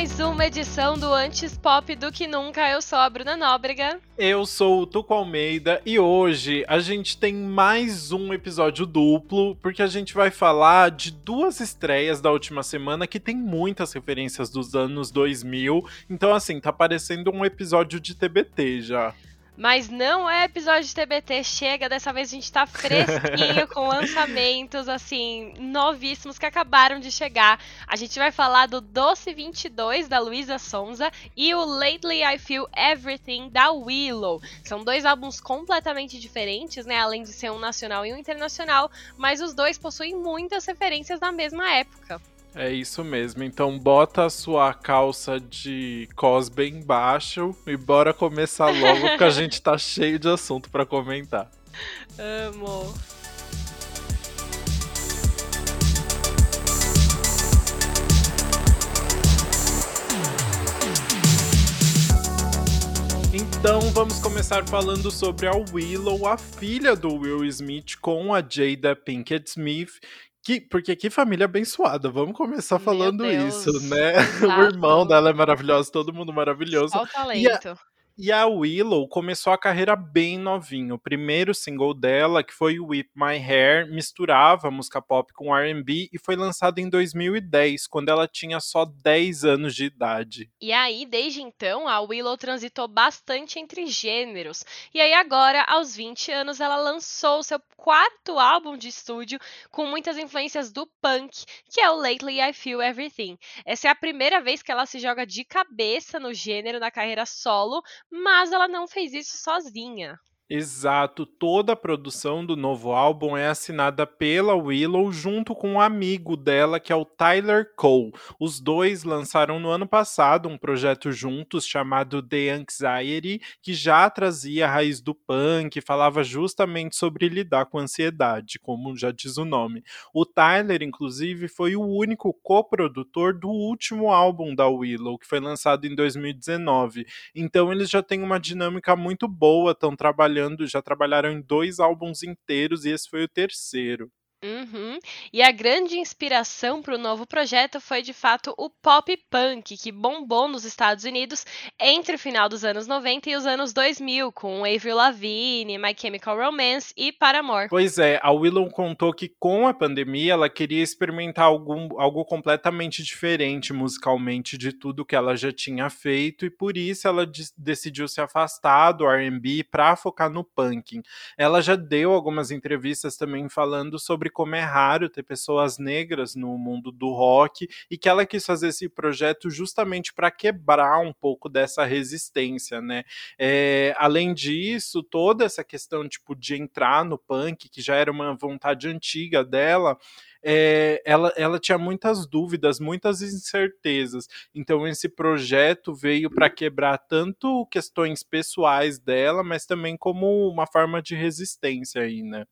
mais uma edição do Antes Pop do que nunca. Eu sou a Bruna Nóbrega. Eu sou o Tuco Almeida e hoje a gente tem mais um episódio duplo, porque a gente vai falar de duas estreias da última semana que tem muitas referências dos anos 2000. Então, assim, tá parecendo um episódio de TBT já. Mas não é episódio de TBT, chega, dessa vez a gente tá fresquinho com lançamentos, assim, novíssimos que acabaram de chegar. A gente vai falar do Doce 22, da Luísa Sonza, e o Lately I Feel Everything, da Willow. São dois álbuns completamente diferentes, né, além de ser um nacional e um internacional, mas os dois possuem muitas referências da mesma época. É isso mesmo. Então bota a sua calça de cos bem baixo e bora começar logo porque a gente tá cheio de assunto para comentar. Amo. Então vamos começar falando sobre a Willow, a filha do Will Smith com a Jada Pinkett Smith, que, porque que família abençoada, vamos começar falando isso, né? Exato. O irmão dela é maravilhoso, todo mundo maravilhoso. Só o talento. E a Willow começou a carreira bem novinho. O primeiro single dela, que foi Whip My Hair, misturava música pop com R&B e foi lançado em 2010, quando ela tinha só 10 anos de idade. E aí, desde então, a Willow transitou bastante entre gêneros. E aí agora, aos 20 anos, ela lançou seu quarto álbum de estúdio com muitas influências do punk, que é o Lately I Feel Everything. Essa é a primeira vez que ela se joga de cabeça no gênero na carreira solo, mas ela não fez isso sozinha. Exato, toda a produção do novo álbum é assinada pela Willow junto com um amigo dela, que é o Tyler Cole. Os dois lançaram no ano passado um projeto juntos chamado The Anxiety, que já trazia a raiz do punk, falava justamente sobre lidar com ansiedade, como já diz o nome. O Tyler, inclusive, foi o único coprodutor do último álbum da Willow, que foi lançado em 2019. Então eles já têm uma dinâmica muito boa, estão trabalhando trabalhando, já trabalharam em dois álbuns inteiros e esse foi o terceiro. Uhum. E a grande inspiração para o novo projeto foi de fato o pop punk, que bombou nos Estados Unidos entre o final dos anos 90 e os anos 2000, com Avril Lavigne, My Chemical Romance e Paramore. Pois é, a Willow contou que com a pandemia ela queria experimentar algum, algo completamente diferente musicalmente de tudo que ela já tinha feito e por isso ela decidiu se afastar do R&B para focar no punk. Ela já deu algumas entrevistas também falando sobre sobre como é raro ter pessoas negras no mundo do rock e que ela quis fazer esse projeto justamente para quebrar um pouco dessa resistência, né? É, além disso, toda essa questão tipo de entrar no punk, que já era uma vontade antiga dela, é, ela, ela tinha muitas dúvidas, muitas incertezas. Então, esse projeto veio para quebrar tanto questões pessoais dela, mas também como uma forma de resistência aí, né?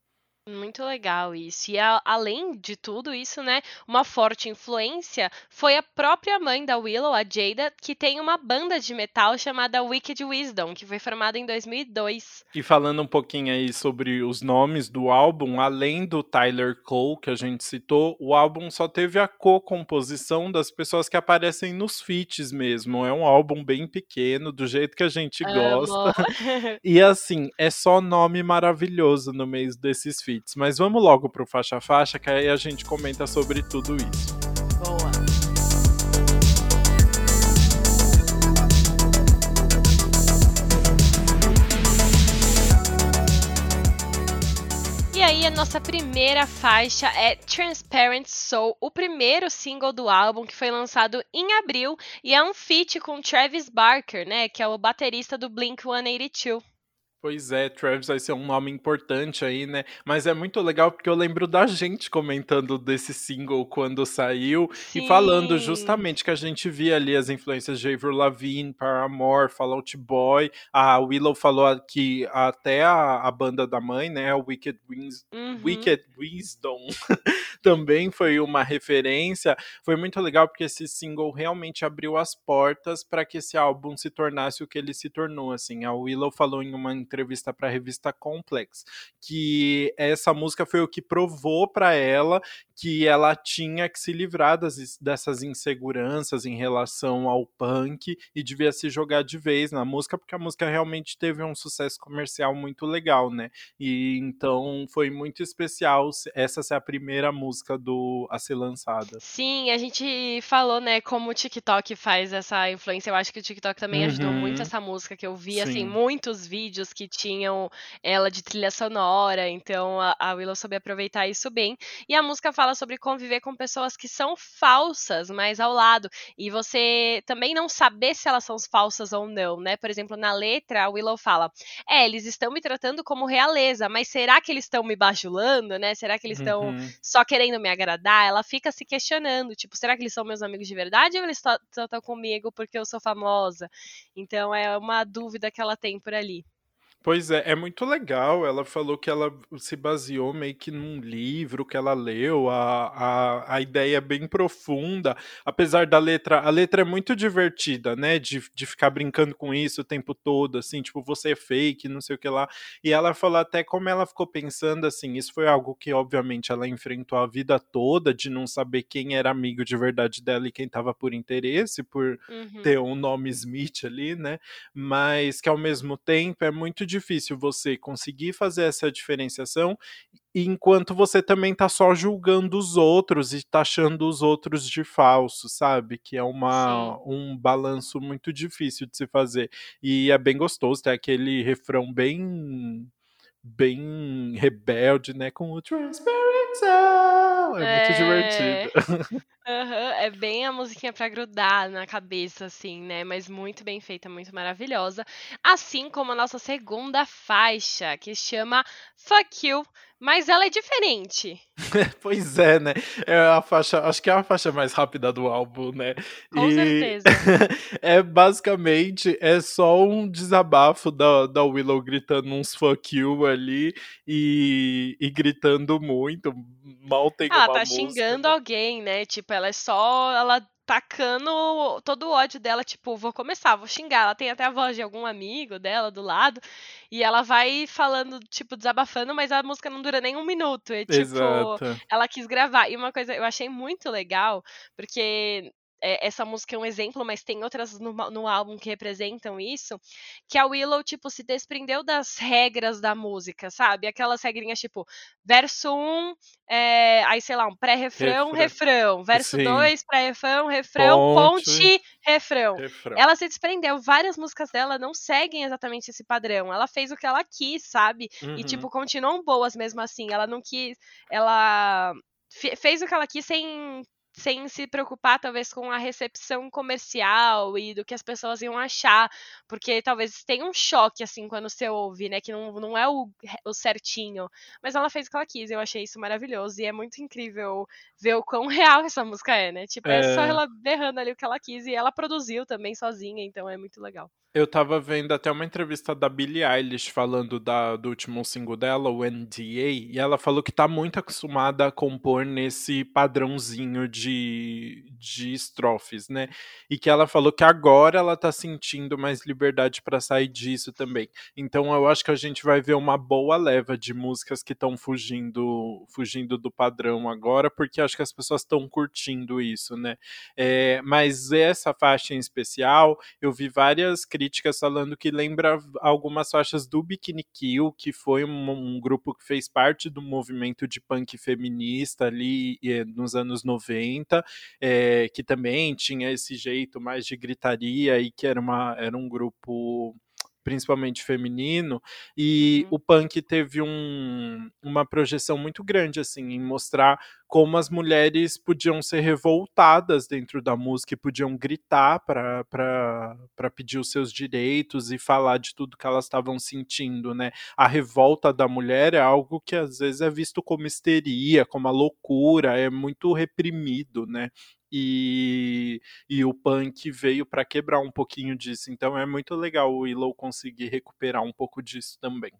Muito legal isso. E a, além de tudo isso, né, uma forte influência foi a própria mãe da Willow, a Jada, que tem uma banda de metal chamada Wicked Wisdom, que foi formada em 2002. E falando um pouquinho aí sobre os nomes do álbum, além do Tyler Cole, que a gente citou, o álbum só teve a co-composição das pessoas que aparecem nos feats mesmo. É um álbum bem pequeno, do jeito que a gente gosta. e assim, é só nome maravilhoso no meio desses feats hits. Mas vamos logo pro faixa faixa, que aí a gente comenta sobre tudo isso. Boa. E aí, a nossa primeira faixa é Transparent Soul, o primeiro single do álbum que foi lançado em abril e é um feat com Travis Barker, né, que é o baterista do Blink 182. Pois é, Travis vai ser um nome importante aí, né? Mas é muito legal porque eu lembro da gente comentando desse single quando saiu Sim. e falando justamente que a gente via ali as influências de Avril Lavigne, Paramore, Fall Out Boy. A Willow falou que até a, a banda da mãe, né, o Wicked, Wins, uhum. Wicked Wisdom, também foi uma referência. Foi muito legal porque esse single realmente abriu as portas para que esse álbum se tornasse o que ele se tornou, assim. A Willow falou em uma entrevista para a revista Complex, que essa música foi o que provou para ela que ela tinha que se livrar das, dessas inseguranças em relação ao punk e devia se jogar de vez na música, porque a música realmente teve um sucesso comercial muito legal, né? E então foi muito especial essa ser a primeira música do a ser lançada. Sim, a gente falou, né, como o TikTok faz essa influência. Eu acho que o TikTok também uhum. ajudou muito essa música que eu vi, assim, Sim. assim, muitos vídeos que tinham ela de trilha sonora, então a, a Willow soube aproveitar isso bem. E a música fala sobre conviver com pessoas que são falsas, mas ao lado, e você também não saber se elas são falsas ou não, né? Por exemplo, na letra, a Willow fala: "É, eles estão me tratando como realeza, mas será que eles estão me bajulando, né? Será que eles estão uhum. só querendo me agradar?" Ela fica se questionando, tipo, será que eles são meus amigos de verdade ou eles estão comigo porque eu sou famosa? Então é uma dúvida que ela tem por ali. Pois é, é muito legal. Ela falou que ela se baseou meio que num livro que ela leu, a, a, a ideia é bem profunda, apesar da letra. A letra é muito divertida, né? De, de ficar brincando com isso o tempo todo, assim, tipo, você é fake, não sei o que lá. E ela falou até como ela ficou pensando assim. Isso foi algo que, obviamente, ela enfrentou a vida toda, de não saber quem era amigo de verdade dela e quem tava por interesse, por uhum. ter um nome Smith ali, né? Mas que ao mesmo tempo é muito difícil você conseguir fazer essa diferenciação enquanto você também tá só julgando os outros e taxando os outros de falsos, sabe? Que é uma, um balanço muito difícil de se fazer. E é bem gostoso, tem aquele refrão bem bem rebelde, né? Com o Transparent É, é muito divertido. Uhum, é bem a musiquinha pra grudar na cabeça, assim, né? Mas muito bem feita, muito maravilhosa. Assim como a nossa segunda faixa, que chama Fuck You, mas ela é diferente. pois é, né? É a faixa, acho que é a faixa mais rápida do álbum, né? Com e certeza. é basicamente é só um desabafo da, da Willow gritando uns fuck you ali e, e gritando muito. Mal tem ela uma tá música, xingando né? alguém, né? Tipo, ela é só. Ela tacando todo o ódio dela, tipo, vou começar, vou xingar. Ela tem até a voz de algum amigo dela do lado, e ela vai falando, tipo, desabafando, mas a música não dura nem um minuto. E, tipo, Exato. ela quis gravar. E uma coisa eu achei muito legal, porque é, essa música é um exemplo, mas tem outras no, no, álbum que representam isso, que a Willow, tipo, se desprendeu das regras da música, sabe? Aquelas regrinhas, tipo, verso 1, um, é, aí, sei lá, um pré-refrão, refrão, verso 2, pré-refrão, refrão, ponte, ponte refrão. refrão. Ela se desprendeu, várias músicas dela não seguem exatamente esse padrão, ela fez o que ela quis, sabe? Uhum. E, tipo, continuam boas mesmo assim, ela não quis, ela fez o que ela quis sem sem se preocupar talvez com a recepção comercial e do que as pessoas iam achar, porque talvez tenha um choque assim quando você ouve, né, que não, não é o, o certinho, mas ela fez o que ela quis, eu achei isso maravilhoso e é muito incrível ver o quão real essa música é, né, tipo, é, é. só ela berrando ali o que ela quis e ela produziu também sozinha, então é muito legal. Eu tava vendo até uma entrevista da Billie Eilish falando da, do último single dela, o NDA, e ela falou que tá muito acostumada a compor nesse padrãozinho de, de estrofes, né? E que ela falou que agora ela tá sentindo mais liberdade para sair disso também. Então eu acho que a gente vai ver uma boa leva de músicas que estão fugindo, fugindo do padrão agora, porque acho que as pessoas estão curtindo isso, né? É, mas essa faixa em especial, eu vi várias críticas falando que lembra algumas faixas do Bikini Kill, que foi um, um grupo que fez parte do movimento de punk feminista ali nos anos 90, é, que também tinha esse jeito mais de gritaria e que era, uma, era um grupo principalmente feminino, e uhum. o punk teve um, uma projeção muito grande assim em mostrar como as mulheres podiam ser revoltadas dentro da música e podiam gritar para pedir os seus direitos e falar de tudo que elas estavam sentindo, né? A revolta da mulher é algo que às vezes é visto como histeria, como a loucura, é muito reprimido, né? E, e o punk veio para quebrar um pouquinho disso. Então é muito legal o Willow conseguir recuperar um pouco disso também.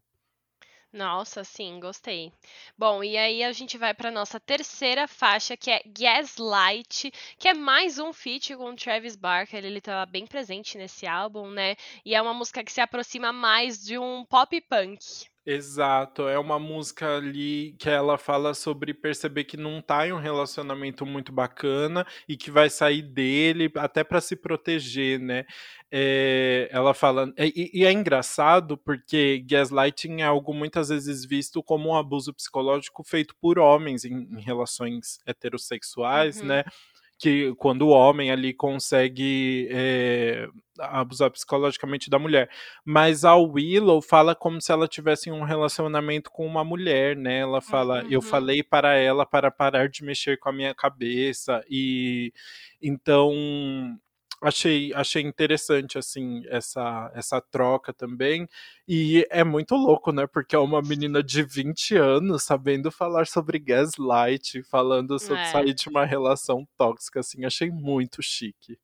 Nossa, sim, gostei. Bom, e aí a gente vai para nossa terceira faixa, que é Gaslight, que é mais um feat com Travis Barker. Ele estava bem presente nesse álbum, né? E é uma música que se aproxima mais de um pop punk. Exato, é uma música ali que ela fala sobre perceber que não tá em um relacionamento muito bacana e que vai sair dele até para se proteger, né? É, ela fala. E, e, é engraçado porque gaslighting é algo muitas vezes visto como um abuso psicológico feito por homens em, em relações heterossexuais, uhum. né? Que quando o homem ali consegue é, abusar psicologicamente da mulher. Mas a Willow fala como se ela tivesse um relacionamento com uma mulher, né? Ela fala, uhum. eu falei para ela para parar de mexer com a minha cabeça e então achei, achei interessante assim essa essa troca também. E é muito louco, né? Porque é uma menina de 20 anos sabendo falar sobre gaslight, falando sobre é. sair de uma relação tóxica assim, achei muito chique.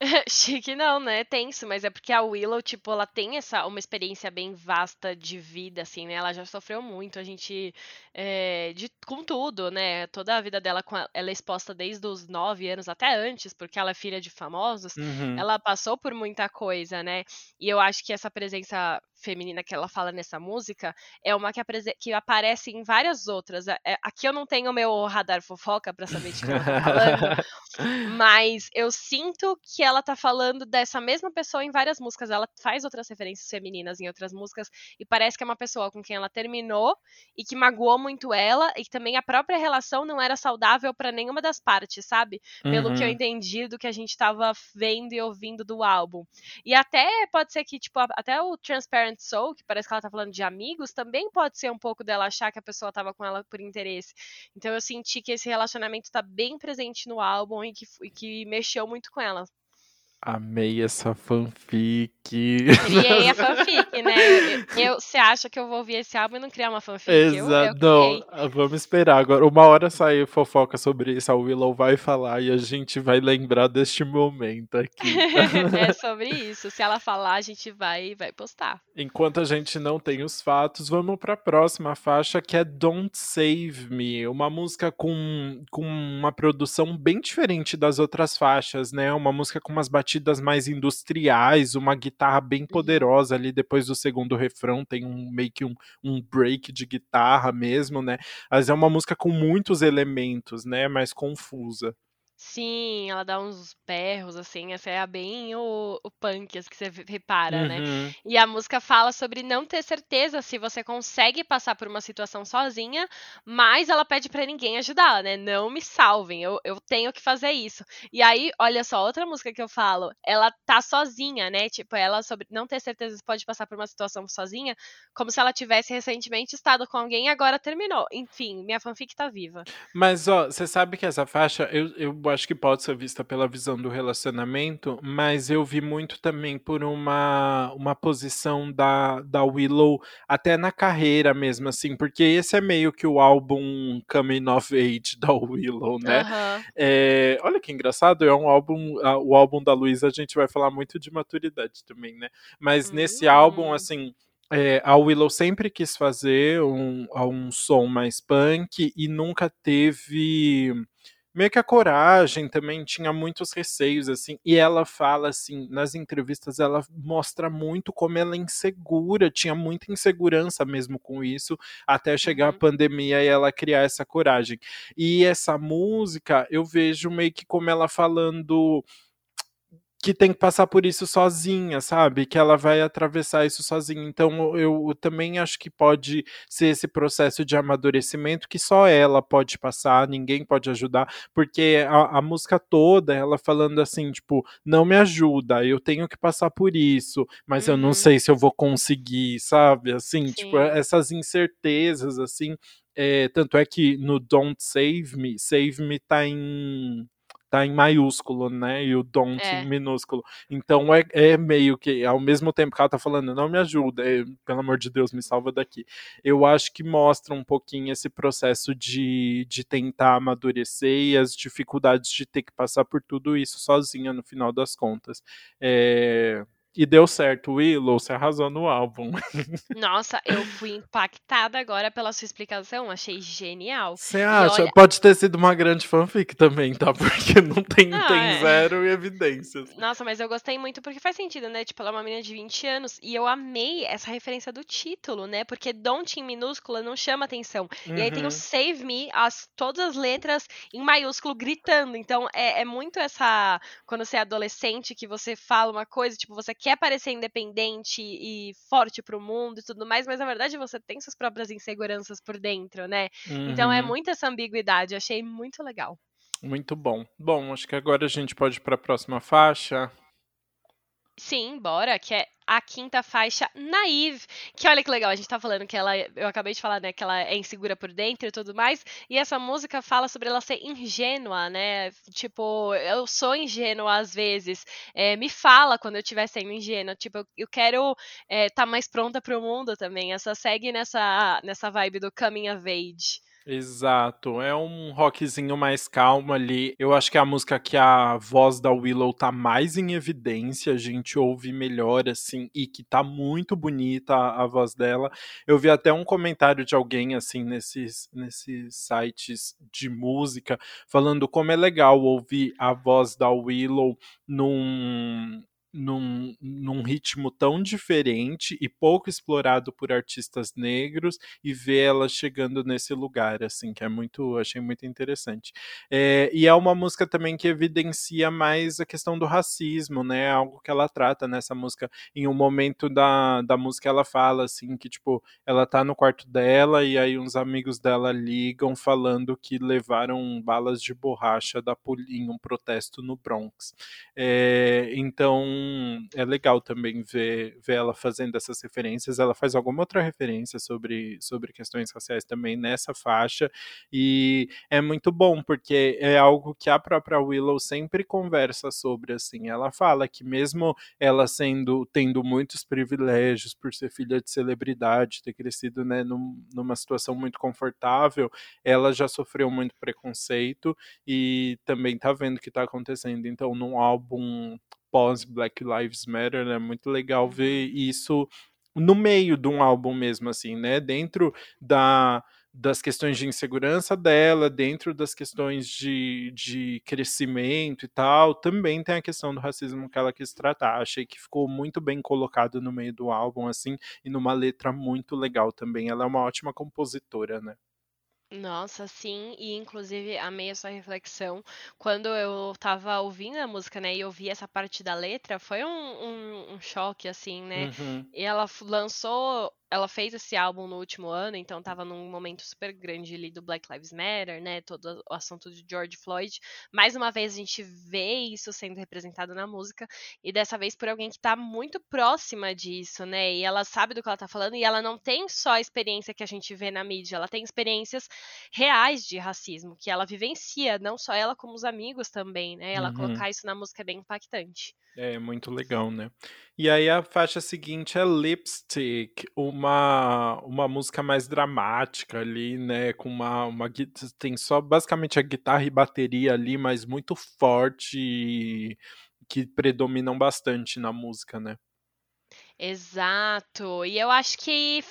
Chique não, né? Tenso, mas é porque a Willow, tipo, ela tem essa uma experiência bem vasta de vida, assim, né? Ela já sofreu muito, a gente. É, de, com tudo, né? Toda a vida dela, ela é exposta desde os nove anos até antes, porque ela é filha de famosos. Uhum. Ela passou por muita coisa, né? E eu acho que essa presença feminina que ela fala nessa música é uma que, que aparece em várias outras. É, é, aqui eu não tenho meu radar fofoca para saber de quem ela tá falando, mas eu sinto que ela tá falando dessa mesma pessoa em várias músicas. Ela faz outras referências femininas em outras músicas e parece que é uma pessoa com quem ela terminou e que magoou muito ela e que também a própria relação não era saudável para nenhuma das partes, sabe? Pelo uhum. que eu uhum. entendi do que a gente tava vendo e ouvindo do álbum. E até pode ser que, tipo, até o Transparent Que parece que ela tá falando de amigos, também pode ser um pouco dela achar que a pessoa tava com ela por interesse. Então eu senti que esse relacionamento tá bem presente no álbum e que, e que mexeu muito com ela. Amei essa fanfic. Criei a fanfic, né? Você acha que eu vou ouvir esse álbum e não criar uma fanfic? Exato. Não, ah, vamos esperar agora. Uma hora sair fofoca sobre isso, a Willow vai falar e a gente vai lembrar deste momento aqui. é sobre isso. Se ela falar, a gente vai, vai postar. Enquanto a gente não tem os fatos, vamos para a próxima faixa que é Don't Save Me, uma música com, com uma produção bem diferente das outras faixas, né? Uma música com umas batidas batidas mais industriais, uma guitarra bem poderosa ali depois do segundo refrão, tem um meio que um, um break de guitarra mesmo, né? Mas é uma música com muitos elementos, né? Mais confusa. Sim, ela dá uns berros, assim, essa é bem o, o punk, as que você repara, né? Uhum. E a música fala sobre não ter certeza se você consegue passar por uma situação sozinha, mas ela pede para ninguém ajudá-la, né? Não me salvem, eu, eu tenho que fazer isso. E aí, olha só, outra música que eu falo, ela tá sozinha, né? Tipo, ela sobre não ter certeza se pode passar por uma situação sozinha, como se ela tivesse recentemente estado com alguém e agora terminou. Enfim, minha fanfic tá viva. Mas, ó, você sabe que essa faixa, eu, eu acho que pode ser vista pela visão do relacionamento, mas eu vi muito também por uma, uma posição da, da Willow até na carreira mesmo, assim, porque esse é meio que o álbum Coming of Age da Willow, né? Uhum. É, olha que engraçado, é um álbum, o álbum da Luísa a gente vai falar muito de maturidade também, né? Mas uhum. nesse álbum, hum. assim, é, a Willow sempre quis fazer um, um som mais punk e nunca teve meio que a coragem também tinha muitos receios assim e ela fala assim nas entrevistas ela mostra muito como ela é insegura tinha muita insegurança mesmo com isso até chegar uhum. a pandemia e ela criar essa coragem e essa música eu vejo meio que como ela falando que tem que passar por isso sozinha, sabe? Que ela vai atravessar isso sozinha. Então eu, eu, também acho que pode ser esse processo de amadurecimento que só ela pode passar, ninguém pode ajudar, porque a, a música toda ela falando assim, tipo, não me ajuda, eu tenho que passar por isso, mas uhum. eu não uhum. sei se eu vou conseguir, sabe? Assim, tipo, Sim. tipo, essas incertezas, assim. É, tanto é que no Don't Save Me, Save Me tá em tá em maiúsculo, né? E o don't é. em minúsculo. Então é, é, meio que, ao mesmo tempo que ela tá falando, não me ajuda, é, pelo amor de Deus, me salva daqui. Eu acho que mostra um pouquinho esse processo de, de tentar amadurecer e as dificuldades de ter que passar por tudo isso sozinha no final das contas. É, E deu certo, Willow, você arrasou no álbum. Nossa, eu fui impactada agora pela sua explicação, achei genial. Você acha? Olha... Pode ter sido uma grande fanfic também, tá? Porque não tem, não, tem é. zero evidências. Nossa, mas eu gostei muito porque faz sentido, né? Tipo, ela é uma menina de 20 anos e eu amei essa referência do título, né? Porque Don't em minúscula não chama atenção. Uhum. E aí tem o uhum. Save Me, as, todas as letras em maiúsculo gritando. Então é, é muito essa. Quando você é adolescente, que você fala uma coisa, tipo, você quer quer parecer independente e forte pro mundo e tudo mais, mas na verdade você tem suas próprias inseguranças por dentro, né? Uhum. Então é uhum. muito essa ambiguidade, achei muito legal. Muito bom. Bom, acho que agora a gente pode ir para a próxima faixa. Sim, bora, que é a quinta faixa, Naive, que olha que legal, a gente tá falando que ela, eu acabei de falar, né, que ela é insegura por dentro e tudo mais, e essa música fala sobre ela ser ingênua, né, tipo, eu sou ingênua às vezes, é, me fala quando eu estiver sendo ingênua, tipo, eu, quero estar é, tá mais pronta pro mundo também, essa segue nessa, nessa vibe do coming of age. Exato, é um rockzinho mais calmo ali. Eu acho que é a música que a voz da Willow tá mais em evidência, a gente ouve melhor assim e que tá muito bonita a, a voz dela. Eu vi até um comentário de alguém assim nesses nesses sites de música falando como é legal ouvir a voz da Willow num num, num ritmo tão diferente e pouco explorado por artistas negros e ver ela chegando nesse lugar, assim, que é muito, achei muito interessante. É, e é uma música também que evidencia mais a questão do racismo, né? Algo que ela trata nessa música. Em um momento da, da música ela fala, assim, que, tipo, ela tá no quarto dela e aí uns amigos dela ligam falando que levaram balas de borracha da em um protesto no Bronx. É, então, é legal também ver, ver ela fazendo essas referências. Ela faz alguma outra referência sobre, sobre questões raciais também nessa faixa, e é muito bom, porque é algo que a própria Willow sempre conversa sobre, assim. Ela fala que mesmo ela sendo, tendo muitos privilégios por ser filha de celebridade, ter crescido né, num, numa situação muito confortável, ela já sofreu muito preconceito e também tá vendo o que tá acontecendo. Então, num álbum pós Black Lives Matter, é né? muito legal ver uhum. isso no meio de um álbum mesmo, assim, né? Dentro da, das questões de insegurança dela, dentro das questões de, de crescimento e tal, também tem a questão do racismo que ela quis tratar. Achei que ficou muito bem colocado no meio do álbum, assim, e numa letra muito legal também. Ela é uma ótima compositora, né? Nossa, sim, e inclusive amei essa reflexão. Quando eu tava ouvindo a música, né, e eu vi essa parte da letra, foi um, um, um choque, assim, né? Uhum. E ela lançou ela fez esse álbum no último ano, então estava num momento super grande ali do Black Lives Matter, né? Todo o assunto de George Floyd. Mais uma vez a gente vê isso sendo representado na música, e dessa vez por alguém que está muito próxima disso, né? E ela sabe do que ela está falando, e ela não tem só a experiência que a gente vê na mídia, ela tem experiências reais de racismo, que ela vivencia, não só ela, como os amigos também, né? Ela uhum. colocar isso na música é bem impactante. É muito legal, né? E aí a faixa seguinte é Lipstick, uma, uma música mais dramática ali, né? Com uma, uma tem só basicamente a guitarra e bateria ali, mas muito forte que predominam bastante na música, né? Exato. E eu acho que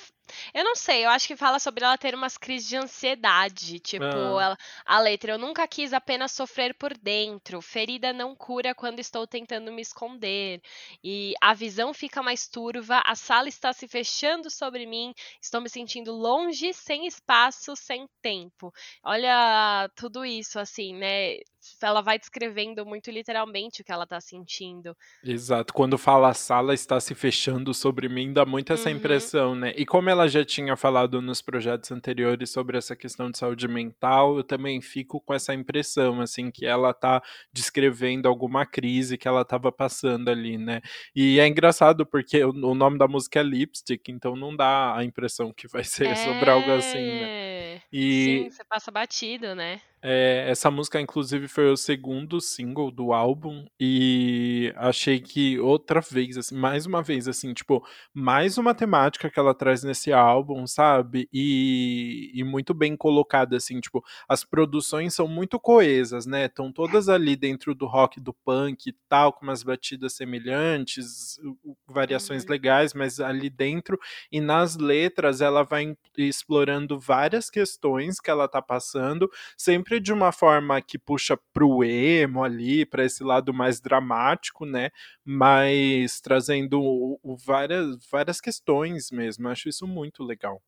eu não sei, eu acho que fala sobre ela ter umas crises de ansiedade. Tipo, ah. ela, a letra, eu nunca quis apenas sofrer por dentro. Ferida não cura quando estou tentando me esconder. E a visão fica mais turva, a sala está se fechando sobre mim, estou me sentindo longe, sem espaço, sem tempo. Olha tudo isso, assim, né? Ela vai descrevendo muito literalmente o que ela tá sentindo. Exato. Quando fala a sala está se fechando sobre mim, dá muito essa uhum. impressão, né? E como ela já tinha falado nos projetos anteriores sobre essa questão de saúde mental, eu também fico com essa impressão, assim, que ela tá descrevendo alguma crise que ela tava passando ali, né? E é engraçado porque o, o nome da música é Lipstick, então não dá a impressão que vai ser é... sobre algo assim, né? E... Sim, você passa batido, né? É, essa música, inclusive, foi o segundo single do álbum e achei que outra vez, assim, mais uma vez, assim, tipo, mais uma temática que ela traz nesse álbum, sabe? E, e muito bem colocada, assim, tipo, as produções são muito coesas, né? Estão todas ali dentro do rock, do punk e tal, com umas batidas semelhantes, variações uhum. legais, mas ali dentro e nas letras ela vai explorando várias questões que ela tá passando, sempre sempre de uma forma que puxa pro emo ali, para esse lado mais dramático, né? Mas trazendo várias, várias questões mesmo. Acho isso muito legal.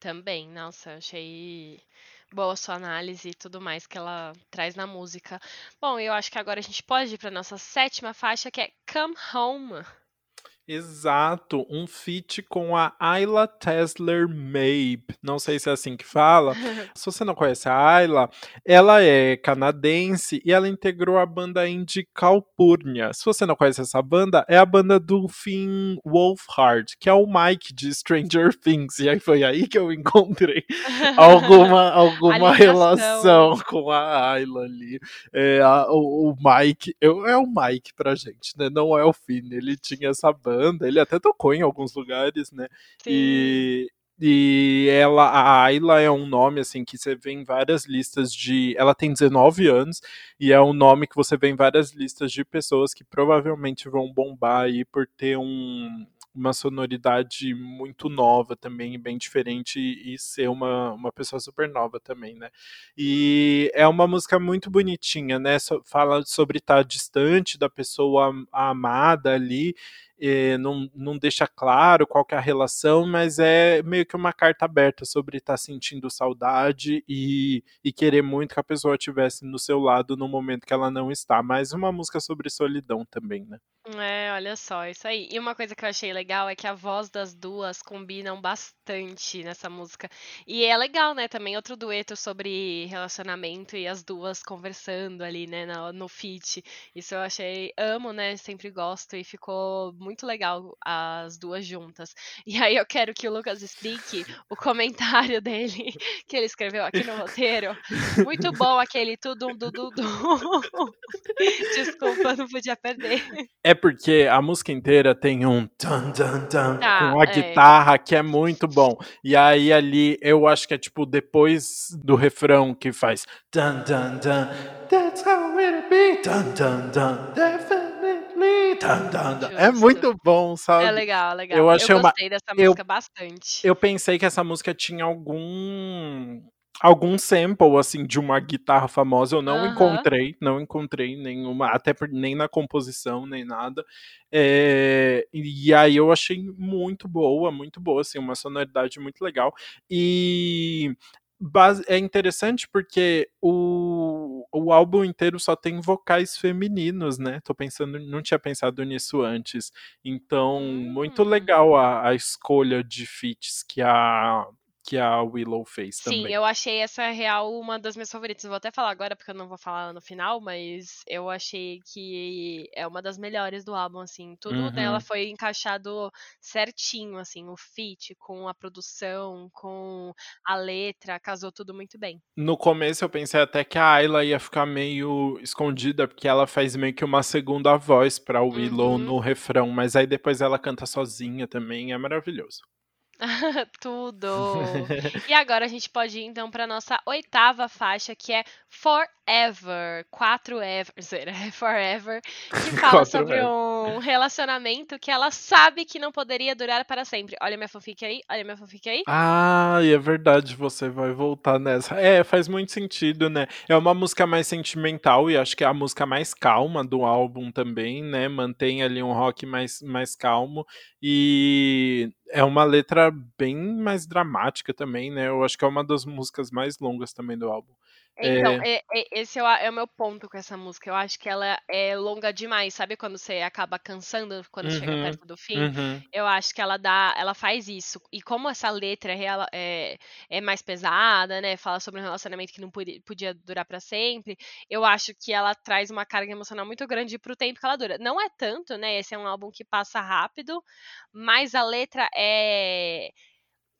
Também, nossa, achei boa sua análise e tudo mais que ela traz na música. Bom, eu acho que agora a gente pode ir para nossa sétima faixa, que é Come Home. Exato, um feat com a Ayla Tesler Mabe. Não sei se é assim que fala. se você não conhece a Ayla, ela é canadense e ela integrou a banda indie Calpurnia. Se você não conhece essa banda, é a banda do Finn Wolfhard, que é o Mike de Stranger Things. E aí foi aí que eu encontrei alguma, alguma relação com a Ayla ali. É, a, o, o, Mike, eu, é o Mike pra gente, né? Não é o Finn. Ele tinha essa banda banda, ele até tocou em alguns lugares, né? Sim. E, e ela, a Ayla é um nome assim que você vê em várias listas de. Ela tem 19 anos e é um nome que você vê em várias listas de pessoas que provavelmente vão bombar aí por ter um, uma sonoridade muito nova também, bem diferente, e ser uma, uma pessoa super nova também, né? E é uma música muito bonitinha, né? Fala sobre estar distante da pessoa amada ali, não, não deixa claro qual é a relação, mas é meio que uma carta aberta sobre estar sentindo saudade e, e querer muito que a pessoa estivesse no seu lado no momento que ela não está. Mais uma música sobre solidão também, né? É, olha só, isso aí. E uma coisa que eu achei legal é que a voz das duas combinam bastante nessa música. E é legal, né? Também outro dueto sobre relacionamento e as duas conversando ali, né? No, no feat. Isso eu achei, amo, né? Sempre gosto e ficou muito legal as duas juntas. E aí eu quero que o Lucas explique o comentário dele que ele escreveu aqui no roteiro. Muito bom aquele tudo, tudo, tudo. Desculpa, não podia perder. É porque a música inteira tem um tan, tan, tan, ah, com a é. guitarra que é muito bom. E aí ali eu acho que é tipo depois do refrão que faz tan, tan, tan, that's how it be, tan, tan, tan, definitely. É muito bom, sabe? É legal, legal. Eu, achei eu gostei uma... dessa música eu, bastante. Eu pensei que essa música tinha algum algum sample assim de uma guitarra famosa eu não encontrei, não encontrei nenhuma, até por, nem na composição nem nada. É, e aí eu achei muito boa, muito boa, assim, uma sonoridade muito legal. E é interessante porque o, o álbum inteiro só tem vocais femininos, né? Tô pensando, não tinha pensado nisso antes. Então, muito legal hum. a, a escolha de feats que a que a Willow fez também. Sim, eu achei essa real uma das minhas favoritas. vou até falar agora porque eu não vou falar no final, mas eu achei que é uma das melhores do álbum, assim. Tudo uhum. dela foi encaixado certinho, assim, o feat com a produção, com a letra, casou tudo muito bem. No começo eu pensei até que a Ayla ia ficar meio escondida porque ela faz meio que uma segunda voz para Willow uhum. no refrão, mas aí depois ela canta sozinha também, é maravilhoso. Tudo! e agora a gente pode ir então para nossa oitava faixa, que é Forever. Quatro ever, Forever, que fala sobre ever. um relacionamento que ela sabe que não poderia durar para sempre. Olha minha fanfic aí, olha minha fanfic aí. Ah, é verdade, você vai voltar nessa. É, faz muito sentido, né? É uma música mais sentimental e acho que é a música mais calma do álbum também, né? Mantém ali um rock mais, mais calmo e é uma letra bem mais dramática também, né? Eu acho que é uma das músicas mais longas também do álbum. Então, é... É, é, esse é, é, o meu ponto com essa música. Eu acho que ela é longa demais, sabe quando você acaba cansando quando uhum, chega perto do fim? Uhum. Eu acho que ela dá, ela faz isso. E como essa letra é, é mais pesada, né? Fala sobre um relacionamento que não podia durar para sempre. Eu acho que ela traz uma carga emocional muito grande pro tempo que ela dura. Não é tanto, né? Esse é um álbum que passa rápido, mas a letra é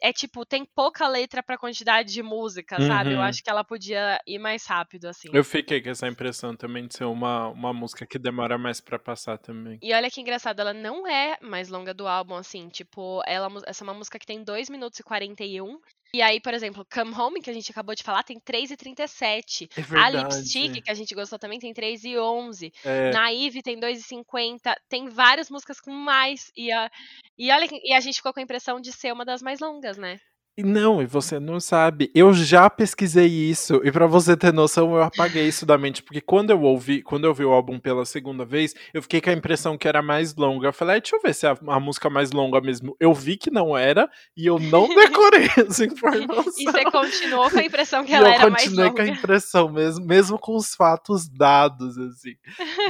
é tipo, tem pouca letra pra quantidade de música, sabe? Eu Uhum. acho que ela podia ir mais rápido, assim. Eu fiquei com essa impressão também de ser uma, uma música que demora mais pra passar também. E olha que engraçado, ela não é mais longa do álbum, assim, tipo, ela, essa é uma música que tem 2 minutos e 41. E aí, por exemplo, Come Home, que a gente acabou de falar, tem 3 e 37. É A verdade. Lipstick, que a gente gostou também, tem 3 e 11. É, Naive tem 2 e 50. Tem várias músicas com mais. E a, e olha, e a gente ficou com a impressão de ser uma das mais longas, né? Não, e você não sabe. Eu já pesquisei isso, e pra você ter noção, eu apaguei isso da mente, porque quando eu ouvi, quando eu ouvi o álbum pela segunda vez, eu fiquei com a impressão que era mais longa. Eu falei, ah, deixa eu ver se é a, a música mais longa mesmo. Eu vi que não era, e eu não decorei essa informação. E você continuou com a impressão que ela eu era mais continuei longa. com a impressão, mesmo, mesmo com os fatos dados, assim.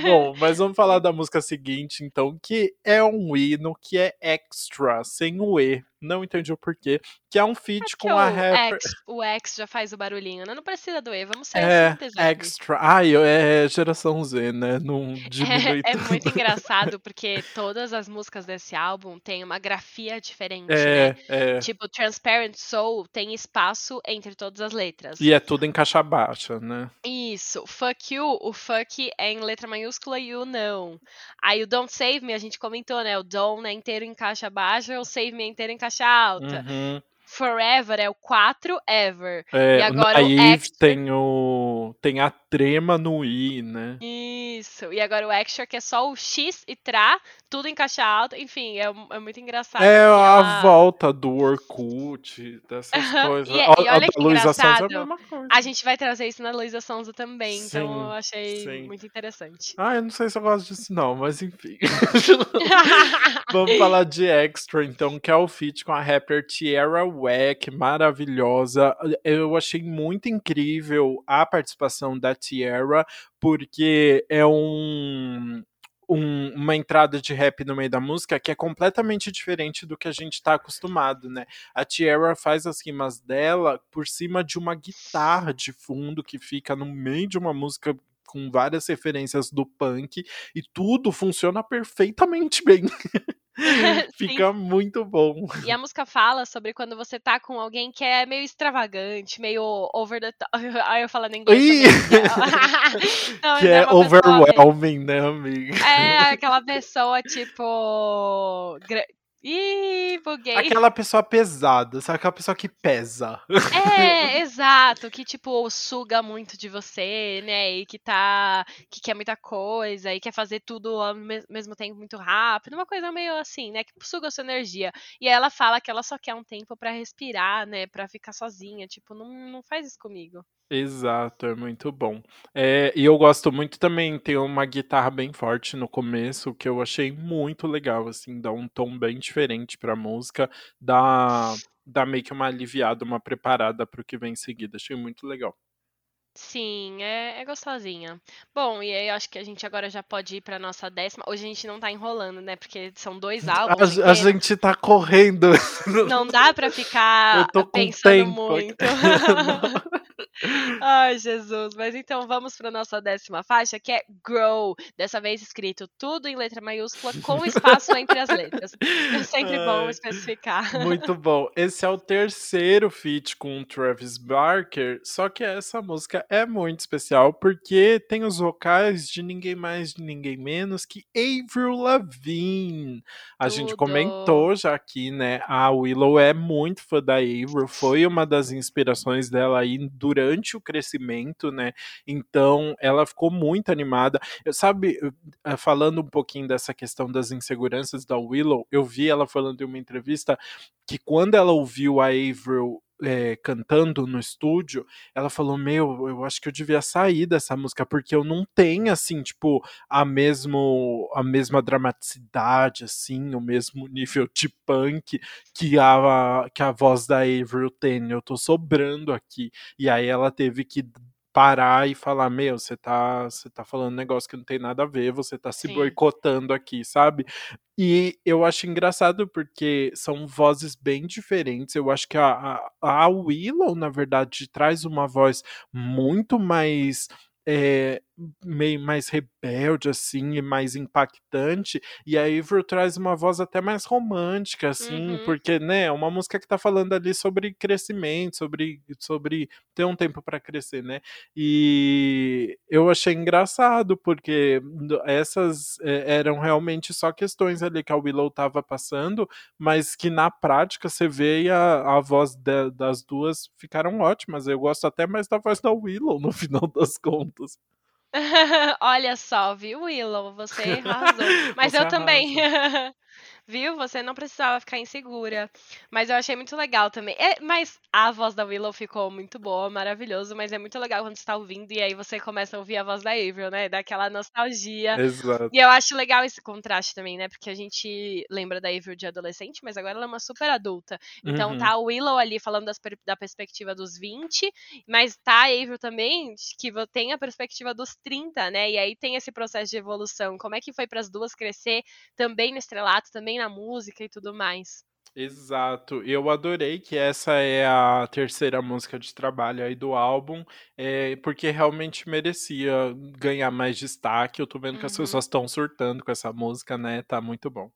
Bom, mas vamos falar da música seguinte, então, que é um hino que é extra, sem o E. Não entendi o porquê. Que é um feat Acho que com a rapper. X, o X já faz o barulhinho, né? Não precisa doer, vamos ser É, extra. Ai, é geração Z, né? Não diminui É, é muito engraçado porque todas as músicas desse álbum têm uma grafia diferente, né? É, é. Tipo, Transparent Soul tem espaço entre todas as letras. E é tudo em caixa baixa, né? Isso. Fuck you, o fuck é em letra maiúscula e o não. Aí o Don't Save Me, a gente comentou, né? O Don't é inteiro em caixa baixa, o Save Me é inteiro em caixa alta. Uhum. Forever é o 4 ever. É, E agora o aí extra- tem o. Tem a trema no I, né? Isso. E agora o extra, que é só o X e Tra, tudo em caixa alta. Enfim, é, é muito engraçado. É porque a ela- volta do Orkut, dessas coisas. E é- a, e a olha da que Luísa Sonza é a mesma coisa. A gente vai trazer isso na Luísa Sonza também, então Sim, eu achei sim. muito interessante. Ah, eu não sei se eu gosto disso, não, mas enfim. Vamos falar de Extra, então, que é o feat com a rapper Tierra Wack, maravilhosa. Eu achei muito incrível a participação da Tierra, porque é um. um- uma entrada de rap no meio da música que é completamente diferente do que a gente tá acostumado, né? A Tierra faz as rimas dela por cima de uma guitarra de fundo que fica no meio de uma música com várias referências do punk e tudo funciona perfeitamente bem. Fica muito bom. E a música fala sobre quando você tá com alguém que é meio extravagante, meio over the top. Aí eu falando em inglês. Que é- Não, que mas é uma pessoa overwhelming, né, amiga? É aquela pessoa tipo. Ih, buguei. Aquela pessoa pesada, sabe? Aquela pessoa que pesa. É, exato, que tipo suga muito de você, né? E que tá, que quer muita coisa e quer fazer tudo ao mes- mesmo tempo muito rápido, uma coisa meio assim, né? Que suga a sua energia. E aí ela fala que ela só quer um tempo pra respirar, né? Pra ficar sozinha, tipo, não, não faz isso comigo. Exato, é muito bom. É, e eu gosto muito também, tem uma guitarra bem forte no começo, que eu achei muito legal, assim, dá um tom bem diferente pra música, dá, dá meio que uma aliviada, uma preparada pro que vem em seguida. Achei muito legal. Sim, é, é gostosinha. Bom, e aí eu acho que a gente agora já pode ir pra nossa décima. Hoje a gente não tá enrolando, né? Porque são dois A, álbuns. a inteiros. gente tá correndo. Não dá pra ficar Eu tô com pensando tempo. muito. Ai, Jesus. Mas então vamos para nossa décima faixa, que é Grow. Dessa vez escrito tudo em letra maiúscula, com espaço entre as letras. É sempre bom Ai. especificar. Muito bom. Esse é o terceiro feat com o Travis Barker, só que essa música é muito especial porque tem os vocais de ninguém mais, de ninguém menos que Avril Lavigne. A gente Tudo. comentou já aqui, né? A Willow é muito fã da Avril, foi uma das inspirações dela aí durante o crescimento, né? Então ela ficou muito animada. Eu, sabe, eh, falando um pouquinho dessa questão das inseguranças da Willow, eu vi ela falando em uma entrevista que quando ela ouviu a Avril eh, cantando no estúdio, ela falou: Meu, eu acho que eu devia sair dessa música, porque eu não tenho, assim, tipo, a, mesmo, a mesma dramaticidade, assim, o mesmo nível de punk que a, que a voz da Avril tem. Eu tô sobrando aqui. E aí ela teve que parar e falar, meu, você tá, você tá falando um negócio que não tem nada a ver, você tá se Sim. boicotando aqui, sabe? E eu acho engraçado porque são vozes bem diferentes. Eu acho que a, a, a Willow, na verdade, traz uma voz muito mais. é, meio mais rebelde, assim, e mais impactante. E a Avril traz uma voz até mais romântica, assim, Uhum. porque, né, é uma música que tá falando ali sobre crescimento, sobre, sobre ter um tempo para crescer, né? E eu achei engraçado, porque essas é, eram realmente só questões ali que a Willow tava passando, mas que na prática você vê e a, a voz de, das duas ficaram ótimas. Eu gosto até mais da voz da Willow, no final das contas. Olha só, viu, Willow? Você arrasou. Mas Você eu também. Viu? Você não precisava ficar insegura. Mas eu achei muito legal também. É, mas a voz da Willow ficou muito boa, maravilhoso. Mas é muito legal quando você tá ouvindo e aí você começa a ouvir a voz da Avril, né? Daquela nostalgia. Exato. E eu acho legal esse contraste também, né? Porque a gente lembra da Avril de adolescente, mas agora ela é uma super adulta. Então Uhum. tá a Willow ali falando das da perspectiva dos 20, mas tá a Avril também, que tem a perspectiva dos 30, né? E aí tem esse processo de evolução. Como é que foi pras duas crescer também no estrelato, também na música e tudo mais? Exato, eu adorei que essa é a terceira música de trabalho aí do álbum, é, porque realmente merecia ganhar mais destaque. Eu tô vendo que as Uhum. pessoas estão surtando com essa música, né? Tá muito bom.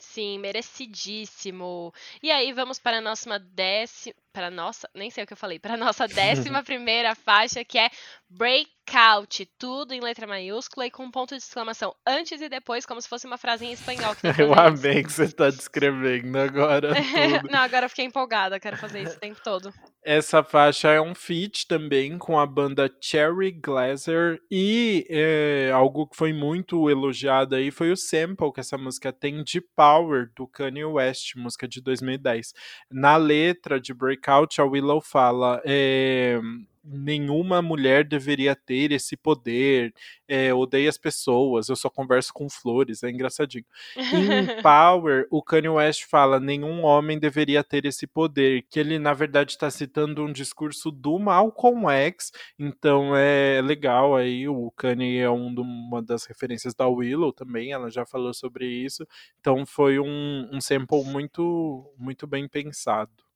Sim, merecidíssimo. E aí vamos para a nossa décima, para nossa, nem sei o que eu falei, para nossa décima primeira faixa, que é Breakout, tudo em letra maiúscula e com um ponto de exclamação antes e depois, como se fosse uma frase em espanhol. Eu amei que você tá descrevendo agora. Não, agora eu fiquei empolgada, quero fazer isso o tempo todo. Essa faixa é um feat também com a banda Cherry Glazer e é, algo que foi muito elogiado aí foi o sample que essa música tem de Power do Kanye West, música de 2010. Na letra de Breakout, a Willow fala é, nenhuma mulher deveria ter esse poder, é, odeio as pessoas, eu só converso com flores, é engraçadinho. Em Power, o Kanye West fala nenhum homem deveria ter esse poder, que ele na verdade está citando um discurso do Malcolm X, então é legal aí, o Kanye é um do- uma das referências da Willow também, ela já falou sobre isso, então foi um, um sample muito, muito bem pensado.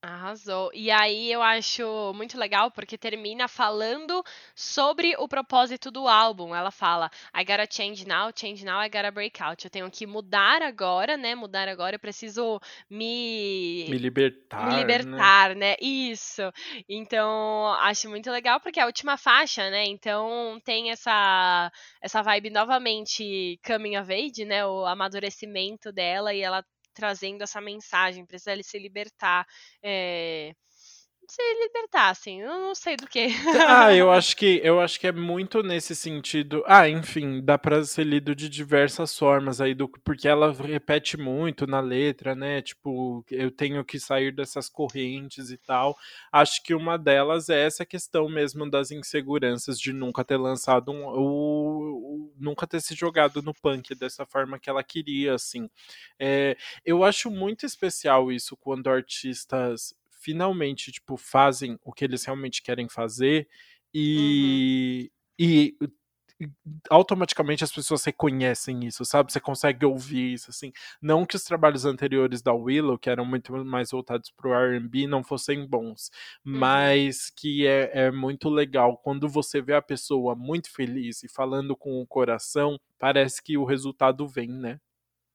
Arrasou. E aí eu acho muito legal porque termina falando sobre o propósito do álbum. Ela fala: I gotta change now, change now, I gotta break out. Eu tenho que mudar agora, né? Mudar agora, eu preciso me. Me libertar, Me né? libertar, né? Isso. Então, acho muito legal porque é a última faixa, né? Então, tem essa essa vibe novamente coming of age, né? O amadurecimento dela e ela trazendo essa mensagem, precisa se libertar. É... Se libertar, assim, eu não sei do que. Ah, eu acho que eu acho que é muito nesse sentido. Ah, enfim, dá pra ser lido de diversas formas aí do porque ela repete muito na letra, né? Tipo, eu tenho que sair dessas correntes e tal. Acho que uma delas é essa questão mesmo das inseguranças de nunca ter lançado um o, o- nunca ter se jogado no punk dessa forma que ela queria, assim. É, eu acho muito especial isso quando artistas finalmente, tipo, fazem o que eles realmente querem fazer e, e, e automaticamente as pessoas reconhecem isso, sabe? Você consegue ouvir isso, assim. Não que os trabalhos anteriores da Willow, que eram muito mais voltados pro R&B, não fossem bons, mas que é, é muito legal. Quando você vê a pessoa muito feliz e falando com o coração, parece que o resultado vem, né?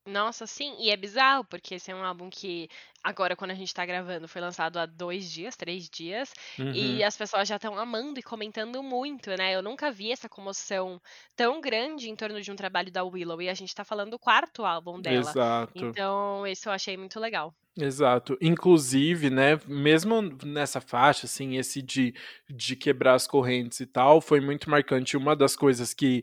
Nossa, sim, e é bizarro, porque esse é um álbum que, agora, quando a gente tá gravando, foi lançado há dois dias, três dias, Uhum. e as pessoas já estão amando e comentando muito, né? Eu nunca vi essa comoção tão grande em torno de um trabalho da Willow, e a gente tá falando do quarto álbum dela. Exato. Então, isso eu achei muito legal. Exato. Inclusive, né, mesmo nessa faixa, assim, esse de, de quebrar as correntes e tal, foi muito marcante. Uma das coisas que